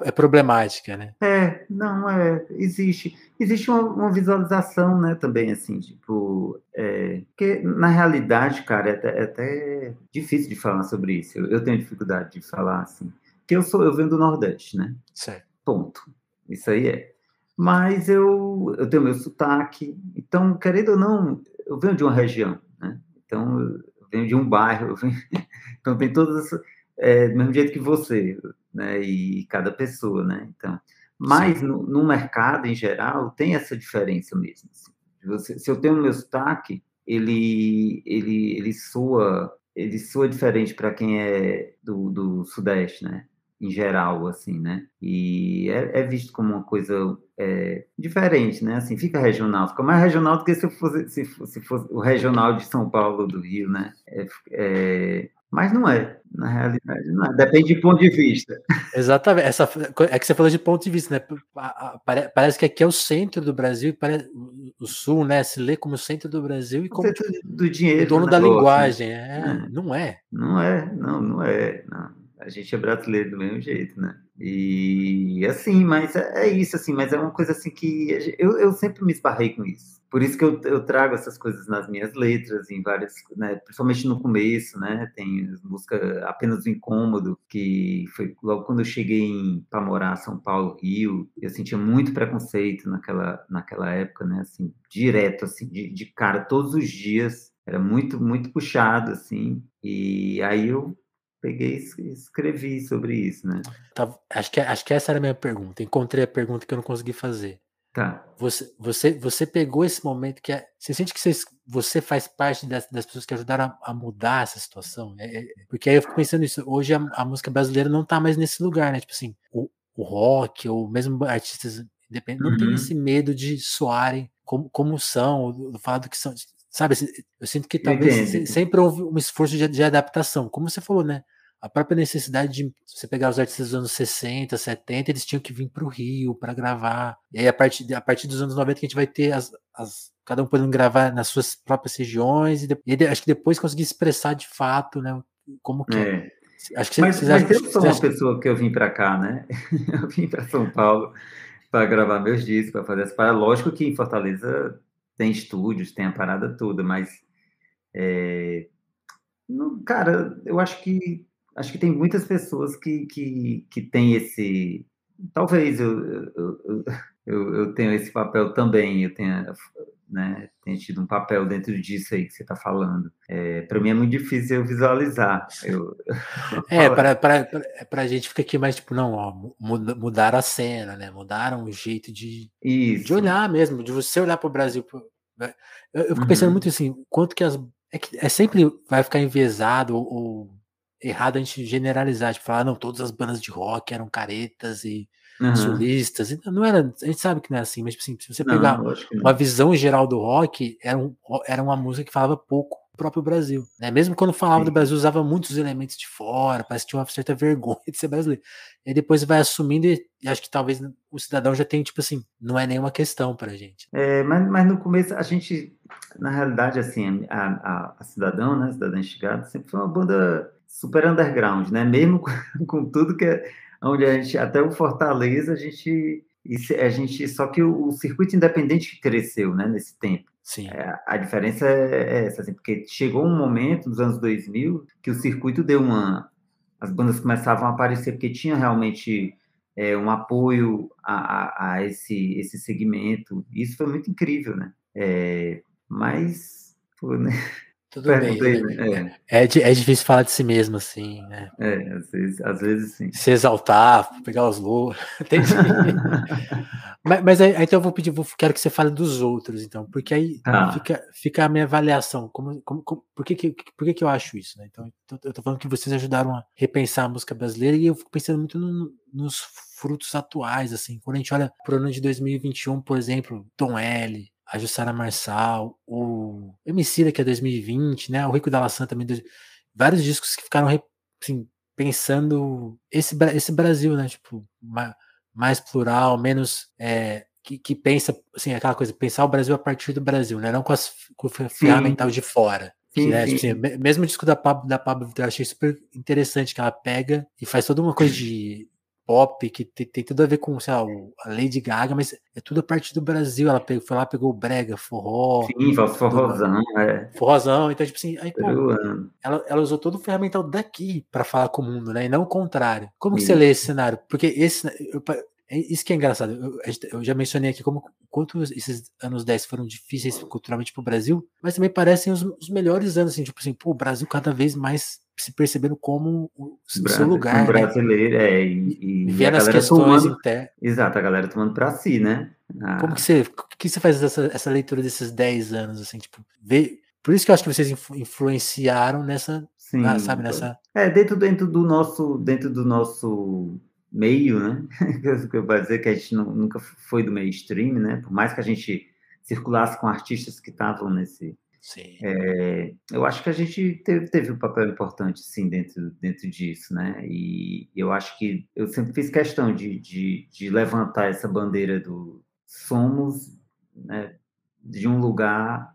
é problemática, né? É, não, é, existe, existe uma, uma visualização, né, também, assim, tipo, é, porque na realidade, cara, é até, é até difícil de falar sobre isso, eu, eu tenho dificuldade de falar, assim, porque eu sou, eu venho do Nordeste, né? Certo. Ponto. Isso aí é. Mas eu, eu tenho meu sotaque, então, querendo ou não, eu venho de uma região, né? Então, eu venho de um bairro, venho... então tem todas as, é, do mesmo jeito que você, né? E cada pessoa, né? Então, mas no, no, mercado em geral tem essa diferença mesmo. Assim. Você, se eu tenho o meu sotaque, ele ele ele soa ele soa diferente para quem é do, do sudeste, né? Em geral, assim, né? E é, é visto como uma coisa é, diferente, né? Assim, fica regional, fica mais regional do que se fosse, se, se fosse o regional de São Paulo do Rio, né? É, é, mas não é, na realidade, não é. Depende de ponto de vista. Exatamente. Essa, é que você falou de ponto de vista, né? Parece que aqui é o centro do Brasil, o sul, né? Se lê como centro do Brasil e como o do dinheiro, dono da negócio, linguagem. Né? É, não é. Não é, não, não é. Não. A gente é brasileiro do mesmo jeito, né? E assim, mas é, é isso, assim, mas é uma coisa assim que eu, eu sempre me esbarrei com isso. Por isso que eu, eu trago essas coisas nas minhas letras, em várias, né, principalmente no começo, né, tem música Apenas o Incômodo, que foi logo quando eu cheguei para morar São Paulo, Rio, eu sentia muito preconceito naquela, naquela época, né, assim, direto, assim, de, de cara, todos os dias, era muito, muito puxado, assim, e aí eu peguei e escrevi sobre isso, né? Tá, acho, que, acho que essa era a minha pergunta. Encontrei a pergunta que eu não consegui fazer. Tá. Você, você, você pegou esse momento que é, você sente que você, você faz parte das, das pessoas que ajudaram a, a mudar essa situação? É, é, porque aí eu fico pensando nisso. Hoje a, a, música brasileira não tá mais nesse lugar, né? Tipo assim, o, o rock ou mesmo artistas independentes uhum. não tem esse medo de soarem como, como são, do, do fato que são. Sabe, eu sinto que talvez sempre houve um esforço de, de adaptação, como você falou, né? a própria necessidade de você pegar os artistas dos anos 60, 70, eles tinham que vir para o Rio para gravar. E aí, a partir, a partir dos anos 90, que a gente vai ter as, as cada um podendo gravar nas suas próprias regiões, e, e acho que depois conseguir expressar de fato, né, como que é. Acho que mas, mas eu sou uma pessoa que eu vim para cá, né? eu vim para São Paulo para gravar meus discos, para fazer essa parada. Lógico que em Fortaleza tem estúdios, tem a parada toda, mas é... Não, cara, eu acho que acho que tem muitas pessoas que, que, que têm esse. Talvez eu, eu, eu, eu tenha esse papel também, eu tenha, né, tenha tido um papel dentro disso aí que você está falando. É, para mim é muito difícil eu visualizar. Eu, é, para a gente fica aqui mais tipo, não, ó, mudaram a cena, né? Mudaram o jeito de, de olhar mesmo, de você olhar para o Brasil. Né? Eu, eu fico pensando uhum. muito assim, quanto que as. É, que é sempre vai ficar enviesado ou errado a gente generalizar, tipo, falar, não, todas as bandas de rock eram caretas e uhum. sulistas. Não era, a gente sabe que não é assim, mas tipo assim, se você pegar não, uma visão geral do rock, era, um, era uma música que falava pouco do próprio Brasil. Né? Mesmo quando falava Sim. do Brasil, usava muitos elementos de fora, parece que tinha uma certa vergonha de ser brasileiro. E depois vai assumindo e, e acho que talvez o cidadão já tem, tipo assim, não é nenhuma questão pra gente. É, mas, mas no começo a gente, na realidade, assim, a, a, a Cidadão, né, Cidadão Instigado, sempre foi uma banda super underground, né? Mesmo com, com tudo que é, onde a gente até o Fortaleza a gente a gente só que o, o circuito independente cresceu, né? Nesse tempo. Sim. É, a diferença é, é essa, assim, porque chegou um momento nos anos 2000 que o circuito deu uma as bandas começavam a aparecer porque tinha realmente é, um apoio a, a, a, esse esse segmento. Isso foi muito incrível, né? É, mas pô, né? Tudo bem. Né? É. É, é difícil falar de si mesmo, assim, né? É, às vezes, às vezes sim. Se exaltar, pegar os louros. mas, mas aí, então eu vou pedir, vou, quero que você fale dos outros, então, porque aí ah. fica, fica a minha avaliação. Como, como, como, por que, que, por que, que eu acho isso, né? Então, eu tô falando que vocês ajudaram a repensar a música brasileira e eu fico pensando muito no, nos frutos atuais, assim. Quando a gente olha pro ano de 2021, por exemplo, Tom L., a Jussara Marçal, o Emicida, que é 2020, né? O Rico da Laçã também. Vários discos que ficaram assim, pensando esse, esse Brasil, né? Tipo, mais, plural, menos. É, que, que, pensa, assim, aquela coisa, pensar o Brasil a partir do Brasil, né? Não com, as, com o ferramental de fora. Sim, que, né, tipo assim, mesmo o disco da Pablo, da Pablo Vittar, achei super interessante que ela pega e faz toda uma coisa de pop, que tem, tem, tudo a ver com, sei lá, a Lady Gaga, mas é tudo a partir do Brasil. Ela pegou, foi lá, pegou o brega, forró. Sim, forrozão, é. Forrozão, então, tipo assim, aí, pô, ela, ela usou todo o ferramental daqui para falar com o mundo, né? E não o contrário. Como que você lê esse cenário? Porque esse. Eu, isso que é engraçado. Eu, eu, já mencionei aqui como quanto esses anos 10 foram difíceis culturalmente para o Brasil, mas também parecem os, os, melhores anos, assim, tipo assim, pô, o Brasil cada vez mais se percebendo como o seu lugar. Um brasileiro, né? é, e, e as questões internas. Exato, a galera tomando para si, né? Ah. Como que você, que você faz essa, essa leitura desses 10 anos, assim, tipo, ver, por isso que eu acho que vocês influenciaram nessa, Sim, ah, sabe, nessa... É, dentro, dentro do nosso, dentro do nosso meio, né? que eu vou dizer que a gente não, nunca foi do mainstream, né? Por mais que a gente circulasse com artistas que estavam nesse. É, eu acho que a gente teve, teve um papel importante, sim, dentro, dentro disso, né? E eu acho que eu sempre fiz questão de, de, de levantar essa bandeira do somos né, de um lugar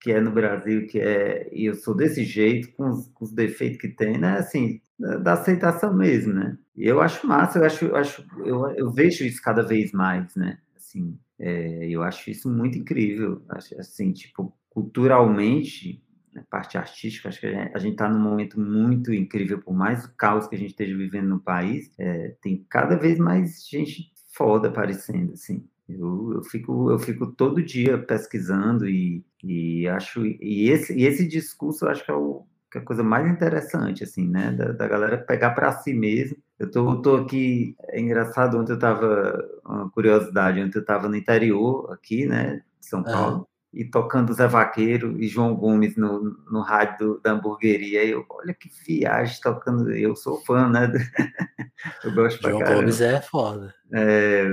que é no Brasil, que é. E eu sou desse jeito, com os, com os defeitos que tem, né? Assim, da aceitação mesmo, né? E eu acho massa, eu acho, eu, acho, eu, eu vejo isso cada vez mais, né? Assim, é, eu acho isso muito incrível, assim, tipo, culturalmente, a parte artística, acho que a gente está num momento muito incrível, por mais o caos que a gente esteja vivendo no país, é, tem cada vez mais gente foda aparecendo, assim. Eu, eu, fico, eu fico todo dia pesquisando e, e acho e esse, e esse discurso eu acho que é, o, que é a coisa mais interessante assim né da, da galera pegar para si mesmo. Eu tô, tô aqui é engraçado ontem eu tava uma curiosidade ontem eu tava no interior aqui né de São Paulo uhum. e tocando Zé Vaqueiro e João Gomes no, no rádio do, da hamburgueria e eu olha que viagem tocando eu sou fã né eu gosto João Gomes é foda. É,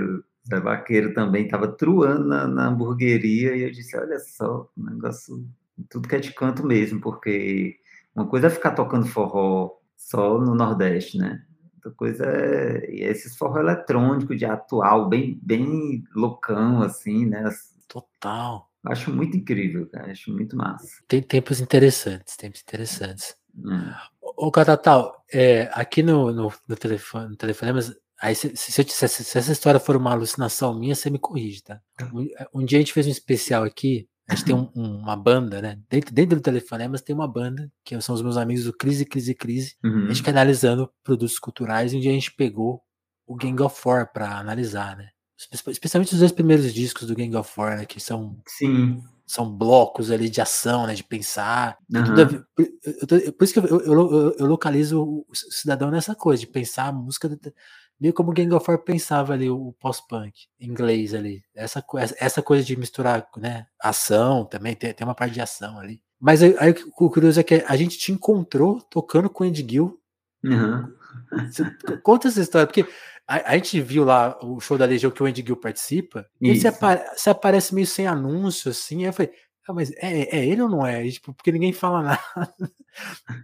Zé Vaqueiro também estava truando na, na, hamburgueria e eu disse, olha só, um negócio, tudo que é de canto mesmo, porque uma coisa é ficar tocando forró só no Nordeste, né? Outra coisa é e esses forró eletrônico de atual, bem, bem loucão, assim, né? Total. Acho muito incrível, cara. Acho muito massa. Tem tempos interessantes, tempos interessantes. Hum. Ô, Catatal, é, aqui no, no, no telefone, no telefonemas, Aí, se, se, se, se, essa história for uma alucinação minha, você me corrige, tá? tá. Um, um dia a gente fez um especial aqui, a gente tem um, um, uma banda, né? Dentro, dentro do Telefonemas tem uma banda, que são os meus amigos do Crise, Crise, Crise. Uhum. A gente fica analisando produtos culturais, e um dia a gente pegou o Gang of Four pra analisar, né? Especialmente os dois primeiros discos do Gang of Four, né? Que são. Sim são blocos ali de ação, né, de pensar. Uhum. Por, por, isso que eu, eu, eu, eu, localizo o cidadão nessa coisa, de pensar a música meio como Gang of Four pensava ali o pós-punk inglês ali. Essa, essa coisa de misturar, né, ação também, tem, tem uma parte de ação ali. Mas aí, aí, o curioso é que a gente te encontrou tocando com o Andy Gill. Uhum. Conta essa história, porque a, a, gente viu lá o show da Legião que o Andy Gill participa, Isso. e você, apa você aparece meio sem anúncio, assim, aí eu falei, ah, mas é, é, ele ou não é? E, tipo, porque ninguém fala nada.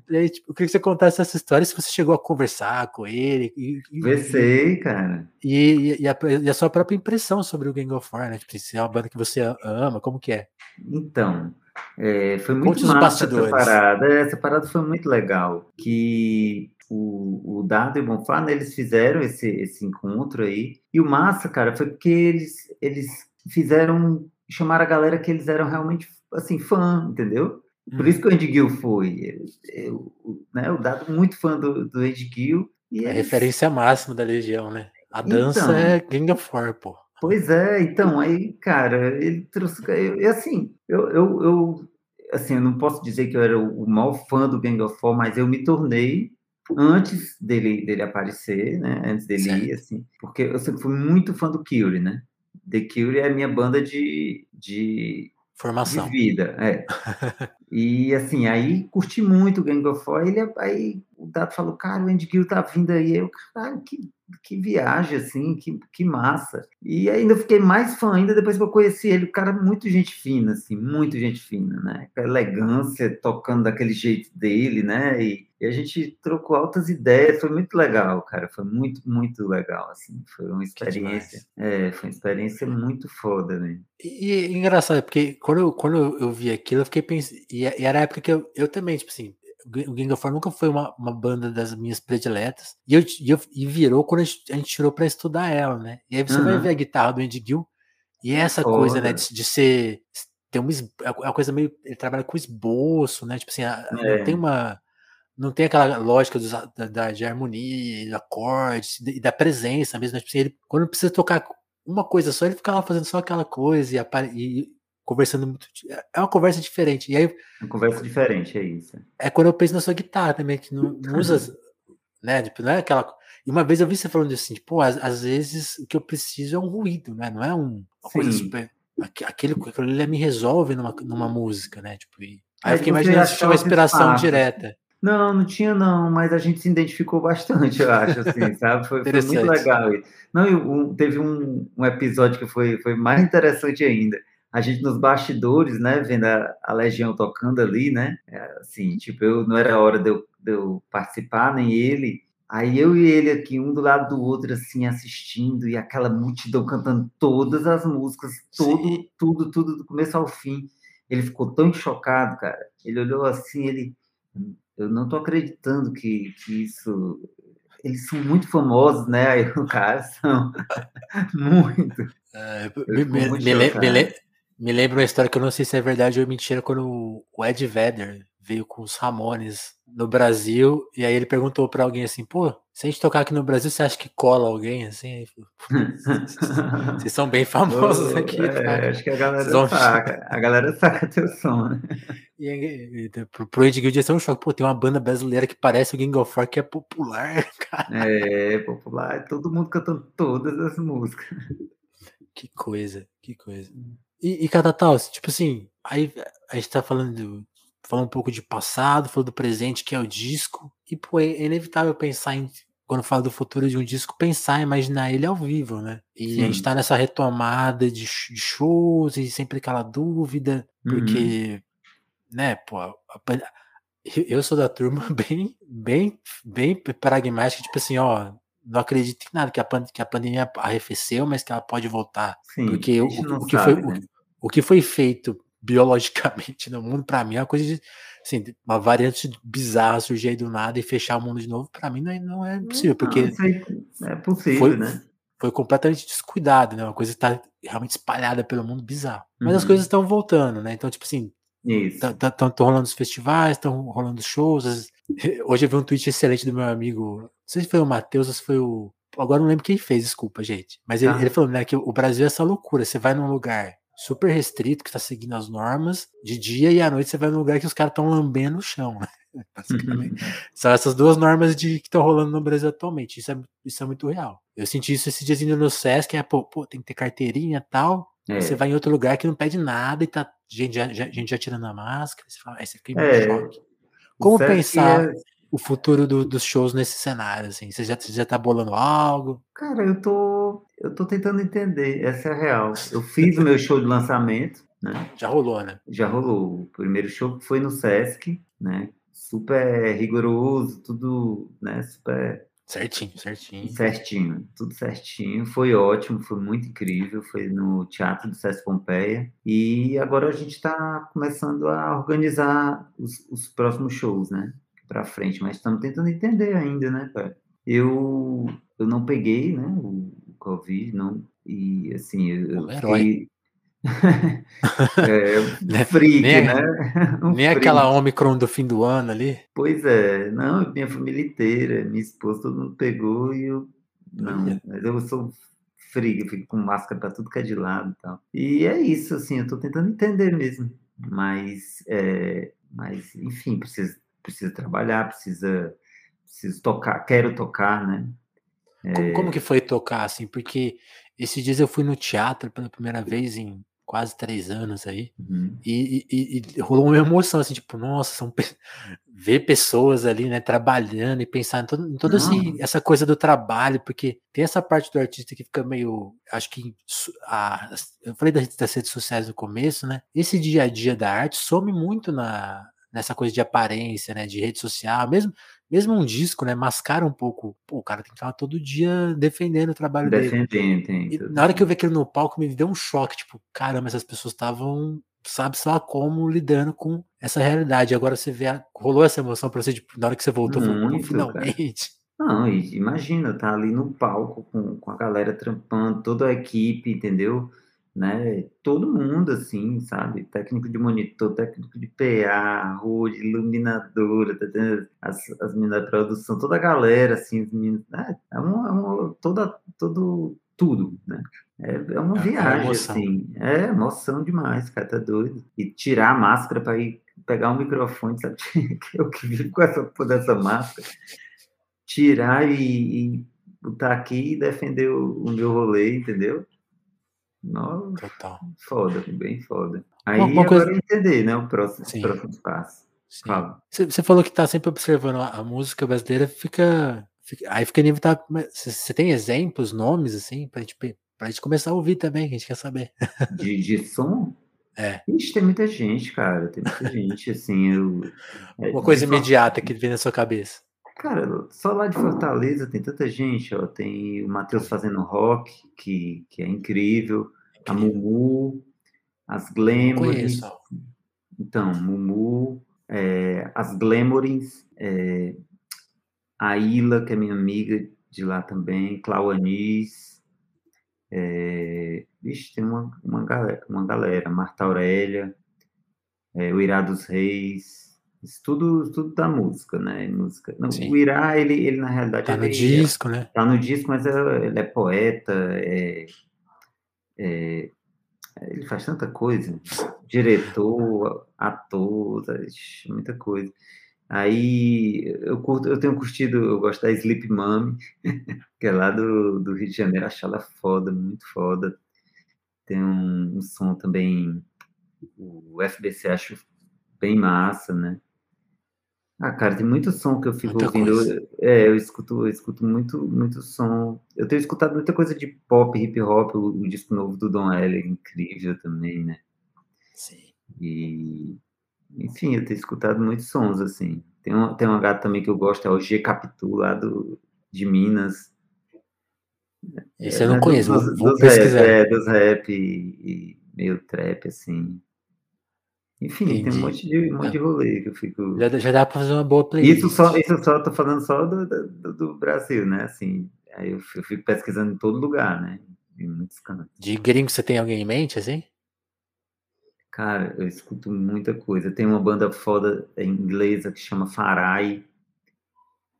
E aí, tipo, eu queria que você contasse essa história, se você chegou a conversar com ele. E, Conversei, cara. E, e, a, e, a, sua própria impressão sobre o Gang of Four, né? Tipo, se é uma banda que você ama, como que é? Então, é, foi muito Conte massa essa parada. Essa parada foi muito legal. Que o, o Dado e o Bonfá, né, eles fizeram esse, esse encontro aí. E o massa, cara, foi porque eles, eles fizeram chamar a galera que eles eram realmente assim fã, entendeu? Por isso que o Andy Gill foi. Eu, né, o Dado muito fã do, do Andy Gill. E é a referência máxima da Legião, né? A dança então, é Gang of Four, pô. Pois é, então, aí, cara, ele trouxe. E assim, eu, eu, eu, assim, eu não posso dizer que eu era o, o maior fã do Gang of Four, mas eu me tornei antes dele, dele aparecer, né? Antes dele certo. ir, assim, porque eu sempre fui muito fã do Cure, né? The Cure é a minha banda de, de formação de vida, é. e assim, aí curti muito o Gang of Four, ele aí o Dato falou, cara, o Andy Gill tá vindo aí, eu, cara, que que viagem, assim, que, que massa. E ainda fiquei mais fã ainda depois que eu conheci ele. O cara é muito gente fina, assim, muito gente fina, né? Com elegância, tocando daquele jeito dele, né? E, e, a gente trocou altas ideias, foi muito legal, cara. Foi muito, muito legal, assim. Foi uma experiência. É, foi uma experiência muito foda, né? E, e engraçado, porque quando eu, quando eu vi aquilo, eu fiquei pensando. E, e era a época que eu, eu também, tipo assim, o Gang of nunca foi uma, uma banda das minhas prediletas. E, eu, e, eu, e virou quando a gente, a gente tirou para estudar ela, né? E aí você uhum. vai ver a guitarra do Andy Gill. E é essa coisa, né, de, de ser. Tem uma, é uma coisa meio. Ele trabalha com esboço, né? Tipo assim, é. não tem uma. Não tem aquela lógica dos, da, da, de harmonia, de acordes e da presença mesmo. Né? Tipo assim, ele, quando precisa tocar uma coisa só, ele fica lá fazendo só aquela coisa e, e conversando muito. É uma conversa diferente. E aí, uma conversa diferente, é isso. É quando eu penso na sua guitarra também, que não, não usa. né? Tipo, não é aquela. E uma vez eu vi você falando assim, tipo, às, às vezes o que eu preciso é um ruído, né? Não é um, uma coisa super. Aquele, ali me resolve numa, numa música, né? Tipo, e, aí eu fiquei imaginando se tinha uma inspiração direta. Não, não tinha não, mas a gente se identificou bastante, eu acho, assim, sabe? Foi, foi muito legal. Não, eu, teve um, um episódio que foi, foi mais interessante ainda a gente nos bastidores, né, vendo a, a Legião tocando ali, né, é, assim, tipo, eu não era hora de eu, de eu, participar, nem ele, aí eu e ele aqui, um do lado do outro, assim, assistindo, e aquela multidão cantando todas as músicas, todo, Sim. tudo, tudo, do começo ao fim, ele ficou tão chocado, cara, ele olhou assim, ele, eu não tô acreditando que, que isso. Eles são muito famosos, né? Aí o cara são muito. É, me, me, me, me, lembra uma história que eu não sei se é verdade ou mentira, quando o Ed Vedder veio com os Ramones no Brasil, e aí ele perguntou para alguém assim, pô, se a gente tocar aqui no Brasil, você acha que cola alguém assim? Vocês são bem famosos aqui. É, acho que a galera vão... saca. A galera saca teu som, né? E, e, pro, pro Ed Guild é um choque. Pô, tem uma banda brasileira que parece o Gang of Four que é popular, cara. É, popular. Todo mundo cantando todas as músicas. Que coisa, que coisa. E, e cada tal, tipo assim, aí a gente tá falando falando um pouco de passado, falando do presente, que é o disco. E, pô, é inevitável pensar em, quando fala do futuro de um disco, pensar, imaginar ele ao vivo, né? E Sim. a gente tá nessa retomada de, shows e sempre aquela dúvida, porque, uhum. né, pô, a, eu sou da turma bem, bem, bem pragmática, tipo assim, ó, não acredito em nada que a, que a pandemia arrefeceu, mas que ela pode voltar. Sim, porque o, o, que sabe, foi, né? O, que foi feito biologicamente no mundo, para mim é uma coisa de, assim, uma variante bizarra surgir aí do nada e fechar o mundo de novo, para mim não é, não é possível, porque não, é possível, foi, né? Foi completamente descuidado, né? Uma coisa está realmente espalhada pelo mundo bizarro. Mas uhum. as coisas estão voltando, né? Então, tipo assim, estão rolando os festivais, estão rolando shows. Hoje eu vi um tweet excelente do meu amigo, não sei se foi o Matheus ou se foi o. Agora não lembro quem fez, desculpa, gente. Mas ele, ah. ele falou, né, que o Brasil é essa loucura. Você vai num lugar super restrito, que tá seguindo as normas, de dia e à noite você vai no lugar que os caras estão lambendo o chão, né? Basicamente. São essas duas normas de que estão rolando no Brasil atualmente. Isso é, isso é muito real. Eu senti isso esse dias indo no Sesc, é, pô, pô tem que ter carteirinha e tal. É. Você vai em outro lugar que não pede nada e tá gente já, já, gente já tirando a máscara. Você fala, aí você fica é. choque. Como pensar é... o futuro do, dos shows nesse cenário? Assim? Você, já, você já tá bolando algo? Cara, eu tô eu tô tentando entender, essa é a real. Eu fiz o meu show de lançamento, né? Já rolou, né? Já rolou. O primeiro show foi no Sesc, né? Super rigoroso, tudo, né? Super certinho, certinho. Certinho, tudo certinho. Foi ótimo, foi muito incrível. Foi no Teatro do Sesc Pompeia. E agora a gente está começando a organizar os, os próximos shows, né? Para frente, mas estamos tentando entender ainda, né, cara? Eu, eu não peguei, né? O, Covid, não. E assim, eu, um fiquei. é, né, freak, nem, né? Um nem freak. aquela Omicron do fim do ano ali. Pois é, não, minha família inteira, minha esposa, todo mundo pegou e eu. Não, mas eu sou eu fico com máscara para tudo que é de lado e tal. E é isso, assim, eu tô tentando entender mesmo. Mas, é, mas enfim, precisa, precisa trabalhar, precisa, precisa tocar, quero tocar, né? Como, como, que foi tocar, assim? Porque esses dias eu fui no teatro pela primeira vez em quase três anos aí, uhum. e, e, e, rolou uma emoção, assim, tipo, nossa, são ver pessoas ali, né, trabalhando e pensar em, todo, em toda assim, essa coisa do trabalho, porque tem essa parte do artista que fica meio, acho que, a, eu falei das, das redes sociais no começo, né, esse dia a dia da arte some muito na, nessa coisa de aparência, né, de rede social, mesmo mesmo um disco, né, mascara um pouco. Pô, o cara tem que estar todo dia defendendo o trabalho defendendo, dele. Defendendo, na hora que eu vi aquilo no palco, me deu um choque, tipo, caramba, essas pessoas estavam, sabe só como, lidando com essa realidade. Agora você vê, a, rolou essa emoção pra você, tipo, na hora que você voltou, Muito, falou, finalmente. Cara. Não, imagina, tá ali no palco com, com a galera trampando, toda a equipe, entendeu? Né? Todo mundo, assim, sabe? Técnico de monitor, técnico de PA, road, iluminadora, tá as, as meninas da produção, toda a galera, assim, os meninos, né? é, uma, é uma, toda, todo, tudo, né? É, é uma é, viagem, assim, é emoção demais, cara, tá doido. E tirar a máscara para ir pegar o um microfone, sabe? Eu que vivo com essa, com essa máscara, tirar e, e botar aqui e defender o, o meu rolê, entendeu? Nossa, Total. Foda, bem foda. Aí uma, uma agora coisa... entender, né, o próximo, Sim. próximo passo. Você falou que está sempre observando a, a, música brasileira, fica, fica aí fica inevitável. Você tem exemplos, nomes, assim, pra gente, pra gente começar a ouvir também, que a gente quer saber. De, de som? É. Ixi, tem muita gente, cara. Tem muita gente, assim. Eu, é, Uma coisa imediata que vem na sua cabeça. Cara, só lá de Fortaleza tem tanta gente, ó. Tem o Matheus fazendo rock, que, que é incrível. A Mumu, as Glamours. Então, Mumu, é, as Glamorins, é, a Ila, que é minha amiga de lá também, Clauanis, é, vixe, tem uma, uma, galera, uma galera, Marta Aurélia, é, o Irá dos Reis, isso tudo, tudo da música, né? Música. Não, o Irá, ele, ele na realidade. Tá no ele, disco, né? Tá no disco, mas é, ele é poeta, é, é, ele faz tanta coisa. Diretor, ator, muita coisa. Aí eu curto, eu tenho curtido, eu gosto da Sleep Mummy, que é lá do, do Rio de Janeiro, acho ela foda, muito foda. Tem um, um som também, o FBC acho bem massa, né? Ah, cara, tem muito som que eu fico muita ouvindo. Eu, é, eu escuto, eu escuto muito, muito som. Eu tenho escutado muita coisa de pop, hip hop, o, o disco novo do Don L é incrível também, né? Sim. E, enfim, eu tenho escutado muitos sons, assim. Tem um, tem uma gata também que eu gosto, é o G Capitu, lá do, de Minas. Esse é, eu não conheço, dos, vou, dos pesquisar. Rap, é, dos rap e, e meio trap, assim. Enfim, Entendi. tem um monte de, um monte de rolê que eu fico. Já, já dá para fazer uma boa playlist. Isso só, isso só tô falando só do, do, do Brasil, né? Assim, aí eu, eu, fico pesquisando em todo lugar, né? Em muitos canais. De gringo, você tem alguém em mente, assim? Cara, eu escuto muita coisa. Tem uma banda foda inglesa que chama Farai.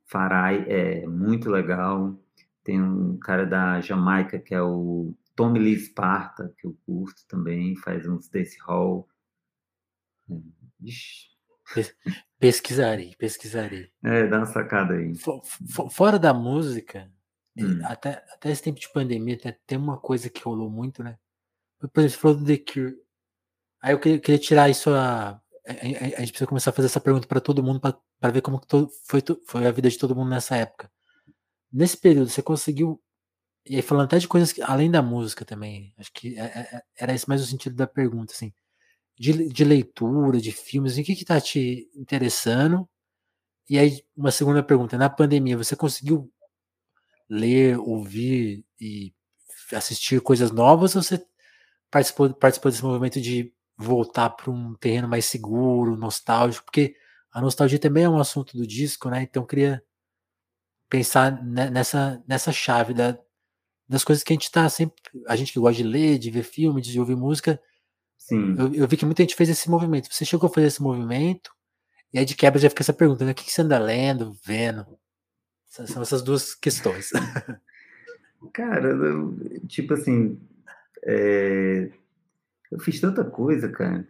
Farai é muito legal. Tem um cara da Jamaica que é o Tommy Lee Sparta, que eu curto também, faz uns Dance Hall. Ixi. Pesquisarei, pesquisarei. É, dá uma sacada aí. Fora da música, hum. até, até esse tempo de pandemia, tem uma coisa que rolou muito, né? Por exemplo, você falou do The Cure. Aí eu queria, queria tirar isso a, a, a, gente precisa começar a fazer essa pergunta para todo mundo para ver como foi, foi a vida de todo mundo nessa época. Nesse período, você conseguiu. E aí, falando até de coisas que, além da música também, acho que é, é, é era esse mais o sentido da pergunta, assim de, de leitura, de filmes, o que está te interessando? E aí, uma segunda pergunta: na pandemia, você conseguiu ler, ouvir e assistir coisas novas ou você participou, participou desse movimento de voltar para um terreno mais seguro, nostálgico? Porque a nostalgia também é um assunto do disco, né? Então, eu queria pensar nessa, nessa chave da, das coisas que a gente está sempre. A gente que gosta de ler, de ver filme, de ouvir música Sim. Eu, eu, vi que muita gente fez esse movimento. Você chegou a fazer esse movimento, e aí de quebra já fica essa pergunta, né? O que, que você anda lendo, vendo? São essas duas questões. Cara, eu, tipo assim, é, eu fiz tanta coisa, cara.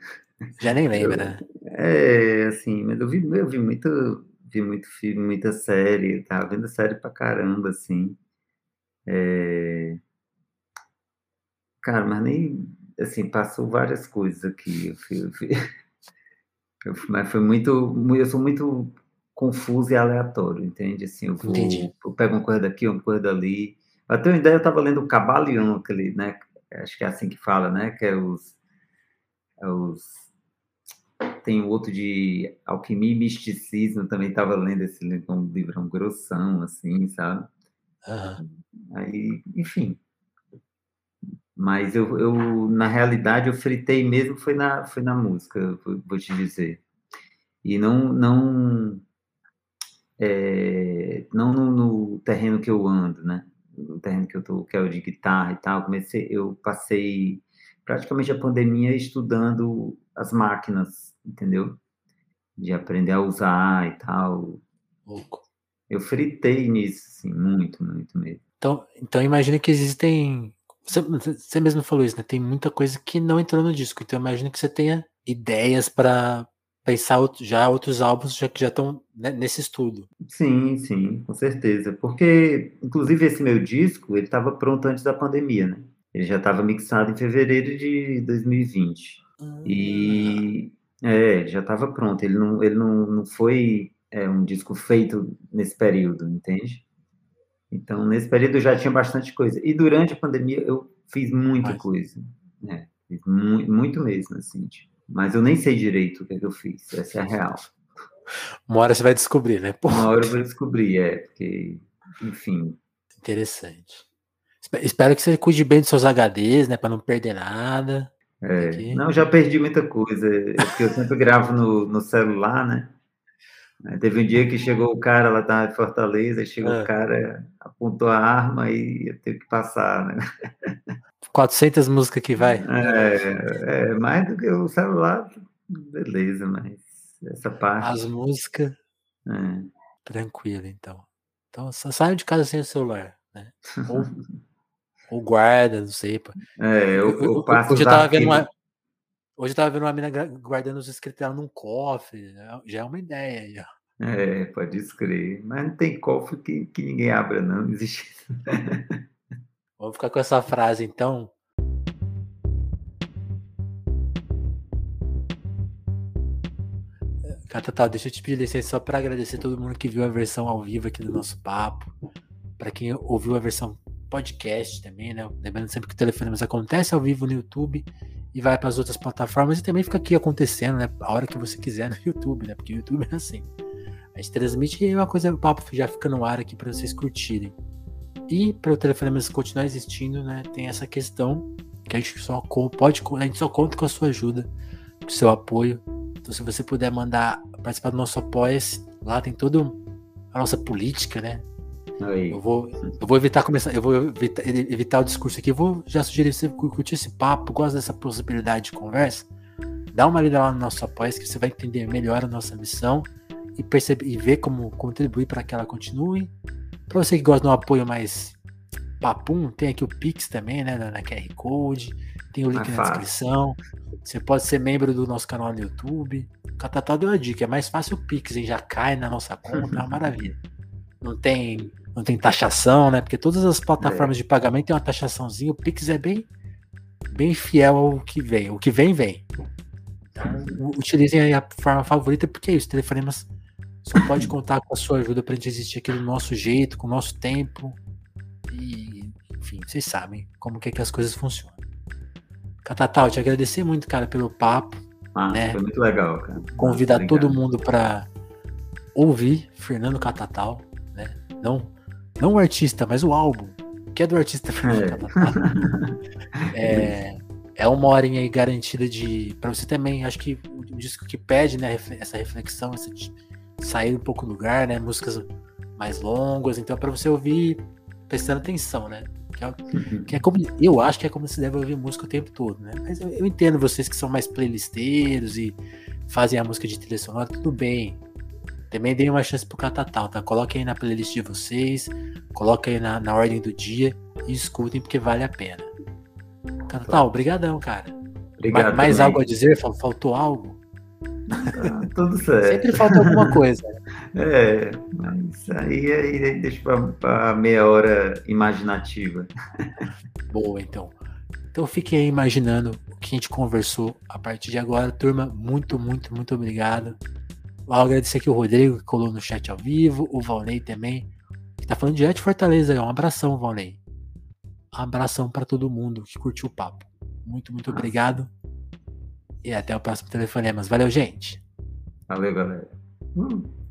Já nem lembra, né? É, assim, mas eu vi, eu vi muito, vi muito filme, muita série, tava vendo série pra caramba, assim. É, cara, mas nem assim, passou várias coisas aqui. Eu fui, eu fui, eu fui, mas foi muito, eu sou muito confuso e aleatório, entende? Assim, eu, vou, eu pego uma coisa daqui, uma coisa dali. Até uma ideia, eu estava lendo o Cabalion, aquele, né? Acho que é assim que fala, né? Que é os, é os tem outro de alquimia e misticismo, também estava lendo esse livro, um livrão grossão, assim, sabe? Uhum. Aí, enfim, mas eu, eu, na realidade, eu fritei mesmo foi na, foi na música, vou te dizer. E não, não, é, não no, no, terreno que eu ando, né? No terreno que eu tô, que é o de guitarra e tal. Comecei, eu passei praticamente a pandemia estudando as máquinas, entendeu? De aprender a usar e tal. Louco. Eu fritei nisso, assim, muito, muito mesmo. Então, então imagina que existem você, você mesmo falou isso, né? Tem muita coisa que não entrou no disco, então imagino que você tenha ideias para pensar já outros álbuns já que já estão né, nesse estudo. Sim, sim, com certeza. Porque, inclusive, esse meu disco, ele estava pronto antes da pandemia, né? Ele já estava mixado em fevereiro de 2020. Ah. E é, já estava pronto. Ele não, ele não, não foi é, um disco feito nesse período, entende? Então, nesse período eu já tinha bastante coisa. E durante a pandemia eu fiz muita Mas... coisa. Né? Fiz mu muito mesmo, assim. Tipo. Mas eu nem sei direito o que, é que eu fiz. Essa é a real. Uma hora você vai descobrir, né? Porra. Uma hora eu vou descobrir, é. Porque, enfim. Interessante. Espero que você cuide bem dos seus HDs, né? Para não perder nada. É. Não, já perdi muita coisa, é porque eu sempre gravo no, no celular, né? Teve um dia que chegou o cara, ela estava em Fortaleza, chegou o ah. cara, apontou a arma e eu tenho que passar, né? 400 músicas que vai. É, é, mais do que o celular, beleza, mas essa parte. As músicas. É. Tranquilo, então. Então, só saiam de casa sem o celular, né? Ou, ou guarda, não sei. É, eu, eu, eu, passo hoje eu tava vendo uma. Hoje eu tava vendo uma mina guardando os escritos dela num cofre. Né? Já é uma ideia. É, pode escrever. Mas não tem cofre que, que ninguém abra, não. Não existe. Vamos ficar com essa frase, então. Catatal, deixa eu te pedir licença só para agradecer todo mundo que viu a versão ao vivo aqui do nosso papo. Para quem ouviu a versão podcast também, né? Lembrando sempre que o Telefonemas acontece ao vivo no YouTube e vai para as outras plataformas e também fica aqui acontecendo, né? A hora que você quiser no YouTube, né? Porque o YouTube é assim. A gente transmite e uma coisa, o papo já fica no ar aqui para vocês curtirem. E para o Telefonemas continuar existindo, né? Tem essa questão que a gente só pode, a gente só conta com a sua ajuda, com o seu apoio então, se você puder mandar participar do nosso apoia lá tem toda a nossa política, né? Aí. Eu vou, eu vou evitar começar, eu vou evitar, evitar o discurso aqui. Eu vou já sugerir você curtir esse papo, gosta dessa possibilidade de conversa. Dá uma lida lá no nosso apoia que você vai entender melhor a nossa missão e perceber e ver como contribuir para que ela continue. Para você que gosta de um apoio mais papum, tem aqui o Pix também, né, na QR Code, tem o link na descrição. Você pode ser membro do nosso canal no YouTube. O Catatá deu a dica, é mais fácil o Pix, hein? Já cai na nossa conta, é uma maravilha. Não tem, não tem taxação, né? Porque todas as plataformas é. de pagamento tem uma taxaçãozinha. O Pix é bem, bem fiel ao que vem. O que vem, vem. Então, utilizem a forma favorita, porque é isso. Telefonemas só pode contar com a sua ajuda para a gente existir aqui do nosso jeito, com o nosso tempo. E, enfim, vocês sabem como que, é que as coisas funcionam. Catatal, te agradecer muito, cara, pelo papo. Ah, né? Foi muito legal, cara. Convidar Nossa, todo mundo para ouvir Fernando Catatal, né? Não, não o artista, mas o álbum, que é do artista Fernando é. É, é uma horinha aí garantida de. para você também, acho que o disco que pede, né, essa reflexão, essa sair um pouco do lugar, né? Músicas mais longas, então para você ouvir prestando atenção, né? Que é, uhum. que é, como eu acho que é como se deve ouvir música o tempo todo, né? Mas eu, eu, entendo vocês que são mais playlisteiros e fazem a música de trilha sonora, tudo bem. Também dei uma chance pro Catatal, tá? Coloquem aí na playlist de vocês, coloquem aí na, na ordem do dia e escutem porque vale a pena. Catatal, obrigadão, cara. Obrigado. Mais, mais algo a dizer? Faltou algo? Tá tudo certo. Sempre falta alguma coisa. É, mas aí, aí, aí deixa para meia hora imaginativa. Boa, então. Então fiquem aí imaginando o que a gente conversou a partir de agora. Turma, muito, muito, muito obrigado. Vou agradecer aqui o Rodrigo que colou no chat ao vivo, o Valnei também, que tá falando direto de Fortaleza. Um abração, Valnei. Um abração para todo mundo que curtiu o papo. Muito, muito obrigado. E até o próximo Telefonemas. Valeu, gente. Valeu, galera. Hum.